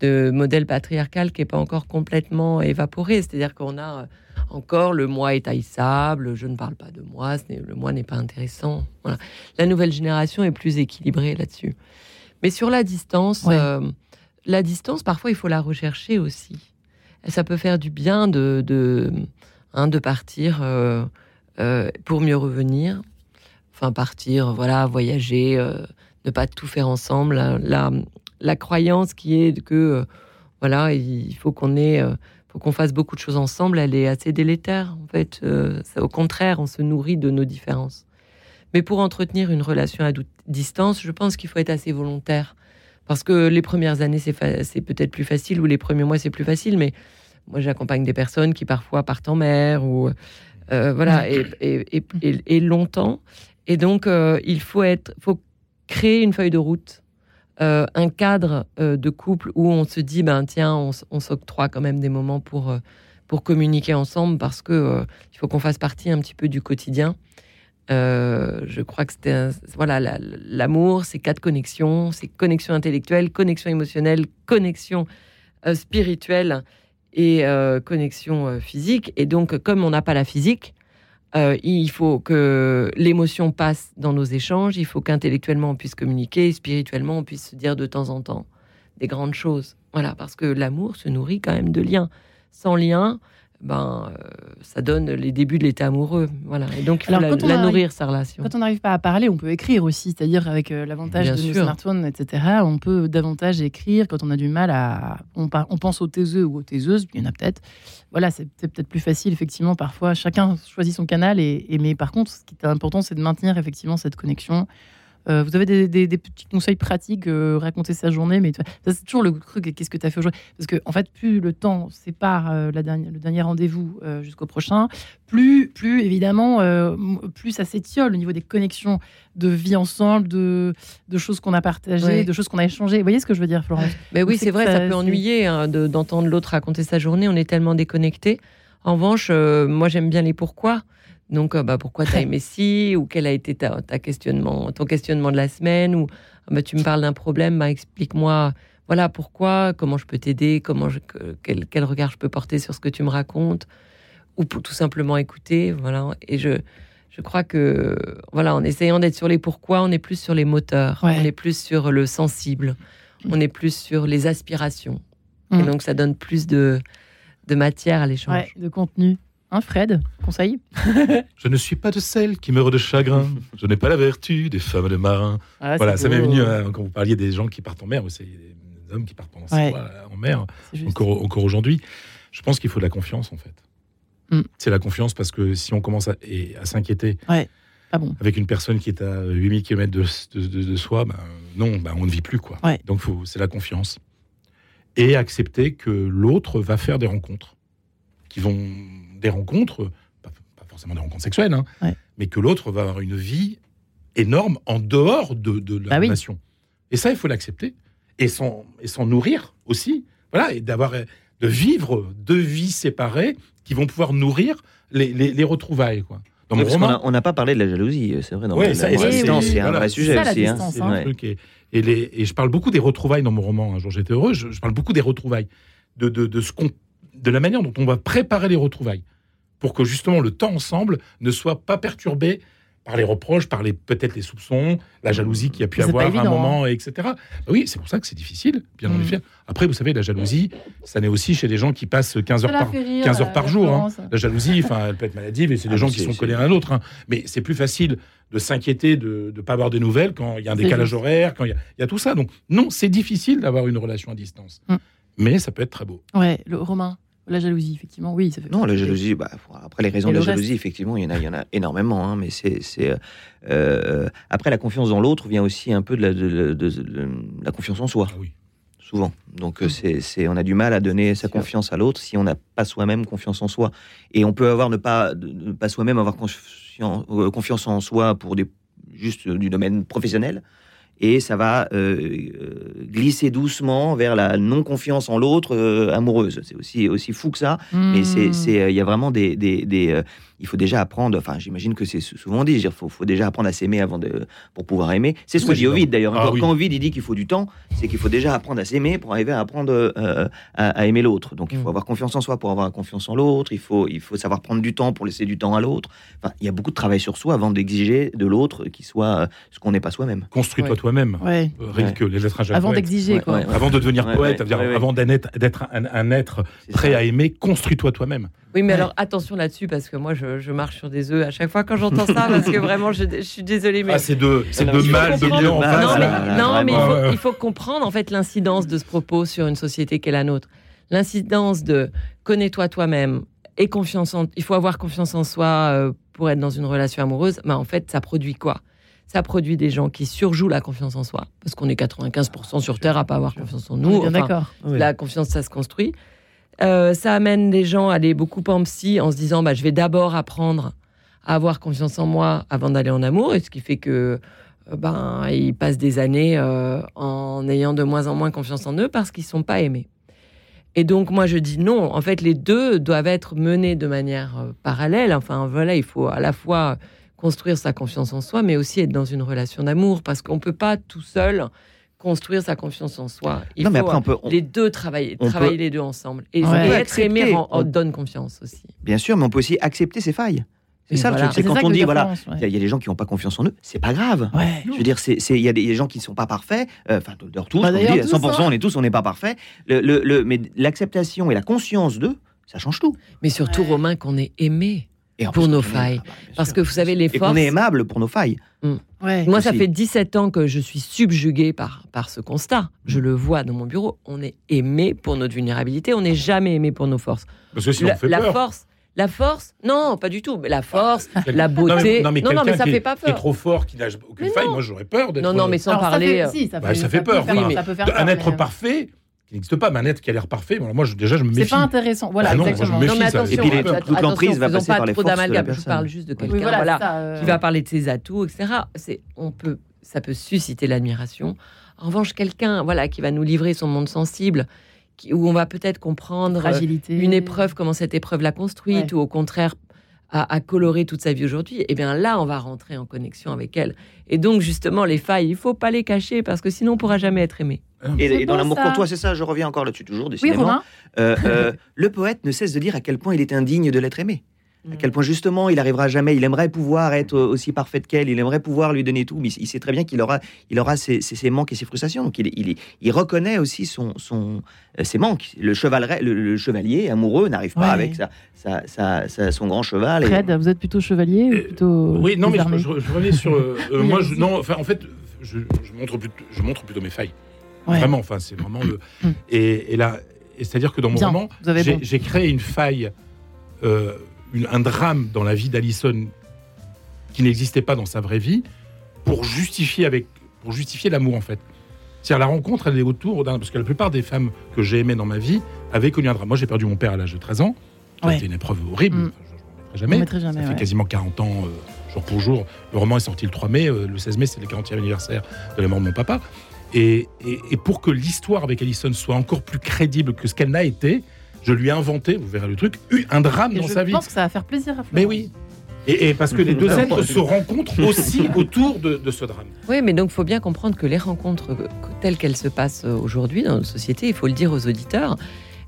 Speaker 4: de modèle patriarcal qui n'est pas encore complètement évaporé. C'est-à-dire qu'on a euh, encore le moi est haïssable, je ne parle pas de moi, le moi n'est pas intéressant. Voilà. La nouvelle génération est plus équilibrée là-dessus. Mais sur la distance,
Speaker 1: Ouais.
Speaker 4: euh, la distance, parfois, il faut la rechercher aussi. Ça peut faire du bien de, de, hein, de partir euh, euh, pour mieux revenir. Enfin, partir, voilà, voyager, euh, ne pas tout faire ensemble. La, la, croyance qui est que, voilà, il faut qu'on ait, faut qu'on fasse beaucoup de choses ensemble, elle est assez délétère. En fait, au contraire, on se nourrit de nos différences. Mais pour entretenir une relation à distance, je pense qu'il faut être assez volontaire. Parce que les premières années, c'est fa- c'est peut-être plus facile, ou les premiers mois, c'est plus facile, mais moi, j'accompagne des personnes qui parfois partent en mer, ou euh, voilà, et, et, et- et- et longtemps. Et donc, euh, il faut, être, faut créer une feuille de route euh, un cadre de couple où on se dit, ben tiens, on, on s'octroie quand même des moments pour, pour communiquer ensemble parce que il faut qu'on fasse partie un petit peu du quotidien. Euh, je crois que c'était voilà la- l'amour, c'est quatre connexions, c'est connexion intellectuelle, connexion émotionnelle, connexion euh, spirituelle et euh, connexion physique. Et donc, comme on n'a pas la physique, il faut que l'émotion passe dans nos échanges, il faut qu'intellectuellement on puisse communiquer, spirituellement on puisse se dire de temps en temps des grandes choses. Voilà, parce que l'amour se nourrit quand même de liens. Sans lien, ben, euh, ça donne les débuts de l'état amoureux. Voilà, et donc il faut
Speaker 1: Alors,
Speaker 4: la,
Speaker 1: arrive-
Speaker 4: nourrir, sa relation.
Speaker 1: Quand on n'arrive pas à parler, on peut écrire aussi, c'est-à-dire avec euh, l'avantage de nos
Speaker 4: sûr.
Speaker 1: smartphones, etc. On peut davantage écrire quand on a du mal à. On, par- on pense aux taiseux ou aux taiseuses, il y en a peut-être. Voilà, c'est c'est peut-être plus facile, effectivement, parfois. Chacun choisit son canal, et, et- mais par contre, ce qui est important, c'est de maintenir effectivement cette connexion. Euh, vous avez des, des- des petits conseils pratiques, euh, raconter sa journée, mais ça, c'est toujours le truc. Qu'est-ce que tu as fait aujourd'hui? Parce que, en fait, plus le temps sépare euh, la dernière, le dernier rendez-vous jusqu'au prochain, plus, plus évidemment, plus ça s'étiole au niveau des connexions de vie ensemble, de, de choses qu'on a partagées,
Speaker 4: Ouais.
Speaker 1: de choses qu'on a échangées. Vous voyez ce que je veux dire, Florence?
Speaker 4: Mais oui, c'est vrai, ça,
Speaker 1: ça-
Speaker 4: peut ennuyer hein, de- d'entendre l'autre raconter sa journée. On est tellement déconnecté. En revanche, moi, j'aime bien les pourquoi. Donc, euh, bah, pourquoi tu as *laughs* aimé ci Ou quel a été ta, ta questionnement, ton questionnement de la semaine Ou ah, bah, tu me parles d'un problème, bah, explique-moi. Voilà pourquoi, comment je peux t'aider, comment je- que- quel, quel regard je peux porter sur ce que tu me racontes, ou pour tout simplement écouter. Voilà. Et je, je crois que, voilà, en essayant d'être sur les pourquoi, on est plus sur les moteurs,
Speaker 1: Ouais.
Speaker 4: on est plus sur le sensible, on est plus sur les aspirations. Et
Speaker 1: Mm.
Speaker 4: donc, ça donne plus de, de matière à l'échange.
Speaker 1: Ouais, de contenu. Hein, Fred Conseil *laughs*
Speaker 2: Je ne suis pas de celles qui meurent de chagrin. Je n'ai pas la vertu des femmes de marins.
Speaker 1: Ah,
Speaker 2: voilà, ça m'est venu hein, quand vous parliez des gens qui partent en mer, c'est des hommes qui partent pendant
Speaker 1: Ouais.
Speaker 2: mois euh, en mer, encore, encore aujourd'hui. Je pense qu'il faut de la confiance, en fait.
Speaker 1: Mm.
Speaker 2: C'est la confiance parce que si on commence à, s'inquiéter
Speaker 1: bon.
Speaker 2: avec une personne qui est à 8000 km de, de, de- de soi, ben, non, ben, on ne vit plus. quoi.
Speaker 1: Ouais.
Speaker 2: Donc c'est la confiance. Et accepter que l'autre va faire des rencontres. Qui vont. Des rencontres, pas, pas forcément des rencontres sexuelles, hein,
Speaker 1: Ouais.
Speaker 2: mais que l'autre va avoir une vie énorme en dehors de, de la
Speaker 1: Bah oui.
Speaker 2: relation. Et ça, il faut l'accepter. Et s'en et s'en nourrir aussi. Voilà, et d'avoir. de vivre deux vies séparées qui vont pouvoir nourrir les, les, les retrouvailles. Quoi. Dans mon roman,
Speaker 3: on n'a pas parlé de la jalousie, c'est vrai. Dans
Speaker 2: Ouais,
Speaker 3: la,
Speaker 2: ça-
Speaker 3: la distance,
Speaker 1: c'est-
Speaker 3: un
Speaker 2: voilà,
Speaker 3: vrai sujet
Speaker 1: ça, la
Speaker 3: aussi. hein.
Speaker 1: distance,
Speaker 2: c'est
Speaker 1: hein.
Speaker 2: truc. Et, et les, et je parle beaucoup des retrouvailles dans mon roman. Un jour j'étais heureux. Je, je parle beaucoup des retrouvailles, de, de, de, ce qu'on- de la manière dont on va préparer les retrouvailles, pour que justement le temps ensemble ne soit pas perturbé par les reproches, par les peut-être les soupçons, la jalousie qu'il y a pu avoir à un
Speaker 1: évident,
Speaker 2: moment, etc. Bah oui, c'est pour ça que c'est difficile, bien en
Speaker 1: Mm.
Speaker 2: effet. Après, vous savez, la jalousie, ça naît aussi chez des gens qui passent 15 heures par,
Speaker 1: fait rire,
Speaker 2: 15 heures par
Speaker 1: euh,
Speaker 2: jour. hein. La jalousie, enfin, elle peut être maladive et c'est des
Speaker 3: Ah,
Speaker 2: gens qui sont collés l'un à l'autre. hein. Mais c'est plus facile de s'inquiéter de ne pas avoir des nouvelles quand il y a un décalage
Speaker 1: juste.
Speaker 2: horaire, quand il y, a- il y a tout ça. Donc, non, c'est difficile d'avoir une relation à distance.
Speaker 1: Mm.
Speaker 2: Mais ça peut être très beau.
Speaker 1: Ouais, le Romain. La jalousie, effectivement, oui. Ça fait
Speaker 3: Non, la jalousie, bah, après les raisons
Speaker 1: Et
Speaker 3: de la
Speaker 1: reste
Speaker 3: jalousie, effectivement, il y en a, il y en a énormément. hein, mais c'est, c'est, euh, euh, après la confiance dans l'autre vient aussi un peu de la, de- de- de- de la confiance en soi,
Speaker 2: Ah oui.
Speaker 3: souvent. Donc euh, c'est, c'est, on a du mal à donner sa
Speaker 1: Sûr.
Speaker 3: confiance à l'autre si on n'a pas soi-même confiance en soi. Et on peut avoir ne pas, ne pas soi-même avoir confiance, euh, confiance en soi pour des juste du domaine professionnel. Et ça va euh, euh, glisser doucement vers la non-confiance en l'autre euh, amoureuse. C'est aussi, aussi fou que ça. Mais euh, il y a vraiment des, des, des, il faut déjà apprendre. Enfin, j'imagine que c'est souvent dit. Il faut, faut déjà apprendre à s'aimer avant de, pour pouvoir aimer. C'est ce que dit. Ovid d'ailleurs.
Speaker 2: Ah
Speaker 3: quand,
Speaker 2: oui.
Speaker 3: quand Ovid il dit qu'il faut du temps, c'est qu'il faut déjà apprendre à s'aimer pour arriver à apprendre euh, à, à aimer l'autre. Donc, il faut
Speaker 4: Mm.
Speaker 3: avoir confiance en soi pour avoir confiance en l'autre. Il faut, il faut savoir prendre du temps pour laisser du temps à l'autre. Enfin, il y a beaucoup de travail sur soi avant d'exiger de l'autre qu'il soit euh, ce qu'on n'est pas soi-même.
Speaker 2: Construis-toi
Speaker 4: Ouais.
Speaker 2: toi-même.
Speaker 1: Ouais.
Speaker 2: Euh, Rilke, les lettres à
Speaker 1: Avant d'exiger, quoi.
Speaker 3: ouais, ouais.
Speaker 2: Avant de devenir
Speaker 3: Ouais,
Speaker 2: poète,
Speaker 3: ouais,
Speaker 2: c'est-à-dire
Speaker 3: ouais, ouais.
Speaker 2: avant d'être un, un être prêt
Speaker 3: ça.
Speaker 2: à aimer, construis-toi toi-même.
Speaker 4: Oui, mais
Speaker 1: Ouais.
Speaker 4: alors attention là-dessus, parce que moi, je, je marche sur des œufs à chaque fois quand j'entends ça, parce que vraiment, je, je suis désolée, mais.
Speaker 2: Ah, c'est deux, deux mâles, deux
Speaker 3: comprendre-
Speaker 2: lions en
Speaker 3: Non,
Speaker 2: face.
Speaker 4: non, mais,
Speaker 3: là, là,
Speaker 4: non, mais il, faut, il comprendre en fait l'incidence de ce propos sur une société qui est la nôtre. L'incidence de connais-toi toi-même et confiance en. Il faut avoir confiance en soi euh, pour être dans une relation amoureuse. Mais en fait, ça produit quoi? Ça produit des gens qui surjouent la confiance en soi, parce qu'on est 95% sur Terre à pas avoir confiance en
Speaker 1: On est
Speaker 4: nous.
Speaker 1: bien
Speaker 4: Enfin,
Speaker 1: d'accord.
Speaker 4: la confiance, ça se construit. Euh, ça amène les gens à aller beaucoup en psy en se disant bah, je vais d'abord apprendre à avoir confiance en moi avant d'aller en amour. Et ce qui fait que euh, ben, ils passent des années euh, en ayant de moins en moins confiance en eux parce qu'ils sont pas aimés. Et donc moi je dis non. En fait, les deux doivent être menés de manière parallèle. Enfin voilà, il faut à la fois construire sa confiance en soi, mais aussi être dans une relation d'amour parce qu'on peut pas tout seul construire sa confiance en soi. Il
Speaker 3: Non, mais
Speaker 4: faut
Speaker 3: après, on peut- on-
Speaker 4: les deux travailler, travailler
Speaker 3: peut-
Speaker 4: les deux ensemble. Et, être aimé
Speaker 3: On-
Speaker 4: donne confiance aussi.
Speaker 3: Bien sûr, mais on peut aussi accepter ses failles. C'est ça
Speaker 4: voilà.
Speaker 3: le truc, c'est quand
Speaker 1: ça
Speaker 3: on dit voilà, il
Speaker 1: ouais.
Speaker 3: y, a- il y a des gens qui n'ont pas confiance en eux, c'est pas grave.
Speaker 1: Ouais.
Speaker 3: Je veux dire, il y a des, il y a des gens qui ne sont pas parfaits. euh, Enfin, d'ailleurs tous,
Speaker 1: Bah,
Speaker 3: comme on dit, à
Speaker 1: tous,
Speaker 3: 100%,
Speaker 1: hein.
Speaker 3: on est tous, on n'est pas parfaits. Le, le- le- mais l'acceptation et la conscience d'eux, ça change tout.
Speaker 4: Mais surtout,
Speaker 1: Ouais.
Speaker 4: Romain, qu'on est aimé.
Speaker 3: Et
Speaker 4: Pour nos
Speaker 3: on
Speaker 4: failles.
Speaker 3: ah bah,
Speaker 4: Parce
Speaker 3: sûr.
Speaker 4: que vous savez, les
Speaker 3: et
Speaker 4: forces.
Speaker 3: est aimable pour nos failles.
Speaker 1: Ouais.
Speaker 4: Moi, ça fait 17 ans que je suis subjuguée par, par ce constat. Je le vois dans mon bureau. On est aimé pour notre vulnérabilité. On n'est jamais aimé pour nos forces.
Speaker 2: Parce que sinon,
Speaker 4: la,
Speaker 2: on fait
Speaker 4: la
Speaker 2: peur.
Speaker 4: force, la force, non, pas du tout. Mais la force, la
Speaker 2: Non, mais-
Speaker 4: beauté.
Speaker 2: non, mais,
Speaker 4: non, mais ça
Speaker 2: qui
Speaker 4: fait
Speaker 2: est-
Speaker 4: pas
Speaker 2: Qui est
Speaker 4: peur.
Speaker 2: trop fort, qui n'a aucune faille, moi j'aurais peur d'être.
Speaker 4: Non, non, mais sans
Speaker 1: Alors, ça
Speaker 4: parler.
Speaker 1: fait-
Speaker 4: euh,
Speaker 1: si, ça
Speaker 2: bah,
Speaker 1: fait,
Speaker 2: ça fait
Speaker 1: peut
Speaker 2: peur.
Speaker 1: faire
Speaker 2: Enfin,
Speaker 1: peur, ça faire
Speaker 2: un
Speaker 1: peur,
Speaker 2: être
Speaker 1: mais-
Speaker 2: parfait, qui n'existe pas, mais un être qui a l'air parfait, bon, alors moi je- déjà je me
Speaker 1: C'est
Speaker 2: méfie.
Speaker 1: pas intéressant. Voilà,
Speaker 2: Bah non, moi, je
Speaker 1: exactement.
Speaker 2: me
Speaker 4: Non, mais
Speaker 2: méfie,
Speaker 3: Et puis, les-
Speaker 4: attention,
Speaker 3: toute l'emprise va passer
Speaker 4: pas
Speaker 3: par les
Speaker 4: trop
Speaker 3: forces de la
Speaker 4: d'amalgame. Je parle juste de quelqu'un
Speaker 1: Oui, voilà,
Speaker 4: voilà,
Speaker 1: ça, euh,
Speaker 4: qui va parler de ses atouts, etc. C'est, on peut, ça peut susciter l'admiration. En revanche, quelqu'un, voilà, qui va nous livrer son monde sensible, qui- où on va peut-être comprendre euh,
Speaker 1: fragilité.
Speaker 4: une épreuve, comment cette épreuve l'a construite,
Speaker 1: Ouais.
Speaker 4: ou au contraire a coloré toute sa vie aujourd'hui, et bien là, on va rentrer en connexion avec elle. Et donc, justement, les failles, il faut pas les cacher, parce que sinon, on pourra jamais être aimé.
Speaker 3: Et,
Speaker 1: C'est
Speaker 3: et dans l'amour courtois, c'est ça, je reviens encore là-dessus, toujours,
Speaker 1: Oui,
Speaker 3: décidément.
Speaker 1: Romain.
Speaker 3: Euh, euh, le poète ne cesse de dire à quel point il est indigne de l'être aimé. À quel point justement il arrivera jamais, il aimerait pouvoir être aussi parfait qu'elle, il aimerait pouvoir lui donner tout, mais il sait très bien qu'il aura, il aura ses, ses- ses manques et ses frustrations. Donc il, il, il reconnaît aussi son, son, euh, ses manques. Le, chevaleret- le, le chevalier amoureux n'arrive pas
Speaker 1: Ouais.
Speaker 3: avec sa, sa- sa- sa- son grand cheval. et-
Speaker 1: Fred, vous êtes plutôt chevalier ou
Speaker 2: Euh,
Speaker 1: plutôt.
Speaker 2: Oui, non, mais je, je- je revenais sur. euh, *laughs* euh, moi, je, non, enfin, en fait, je, je montre plutôt, je montre plutôt mes failles.
Speaker 1: Ouais.
Speaker 2: Vraiment, enfin, c'est vraiment le.
Speaker 1: Mm.
Speaker 2: Et, et là, et c'est-à-dire que dans mon
Speaker 1: Bien,
Speaker 2: roman, j'ai
Speaker 1: bon.
Speaker 2: créé une faille, euh, une- un drame dans la vie d'Alison qui n'existait pas dans sa vraie vie, pour justifier avec, pour justifier l'amour en fait. C'est-à-dire la rencontre, elle est autour d'un, parce que la plupart des femmes que j'ai aimées dans ma vie avaient connu un drame. Moi, j'ai perdu mon père à l'âge de 13 ans.
Speaker 1: Ouais.
Speaker 2: été une épreuve horrible.
Speaker 1: Mm.
Speaker 2: Enfin, je ne jamais. Ça fait
Speaker 1: ouais.
Speaker 2: quasiment 40 ans, euh, jour pour jour. Le roman est sorti le 3 mai. euh, le 16 mai, c'est le 40e anniversaire de la mort de mon papa. Et, et- et pour que l'histoire avec Alison soit encore plus crédible que ce qu'elle n'a été, je lui ai inventé, vous verrez le truc, eu un drame
Speaker 1: Et
Speaker 2: dans
Speaker 1: je
Speaker 2: sa vie.
Speaker 1: pense que ça va faire plaisir à Florence.
Speaker 2: Mais oui. Et, et parce que les deux *laughs* êtres se rencontrent *laughs* aussi autour de, de ce drame.
Speaker 4: Oui, mais donc il faut bien comprendre que les rencontres euh, telles qu'elles se passent euh, aujourd'hui dans notre société, il faut le dire aux auditeurs,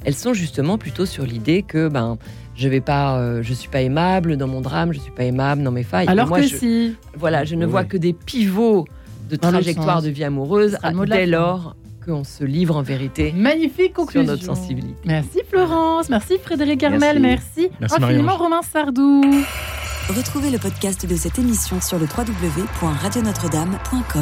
Speaker 4: elles sont justement plutôt sur l'idée que ben je vais pas, euh, je suis pas aimable dans mon drame, je suis pas aimable dans mes failles.
Speaker 1: Alors
Speaker 4: moi,
Speaker 1: que
Speaker 4: je,
Speaker 1: si.
Speaker 4: voilà, je ne
Speaker 2: Oui.
Speaker 4: vois que des pivots de
Speaker 1: Dans
Speaker 4: trajectoire de vie amoureuse dès
Speaker 1: fin.
Speaker 4: lors qu'on se livre en vérité
Speaker 1: Magnifique
Speaker 4: sur
Speaker 1: conclusion.
Speaker 4: notre sensibilité.
Speaker 1: Merci Florence, merci Frédéric Armel, merci,
Speaker 2: Merci,
Speaker 1: infiniment. Romain Sardou.
Speaker 7: Retrouvez le podcast de cette émission sur le www.radionotre-dame.com.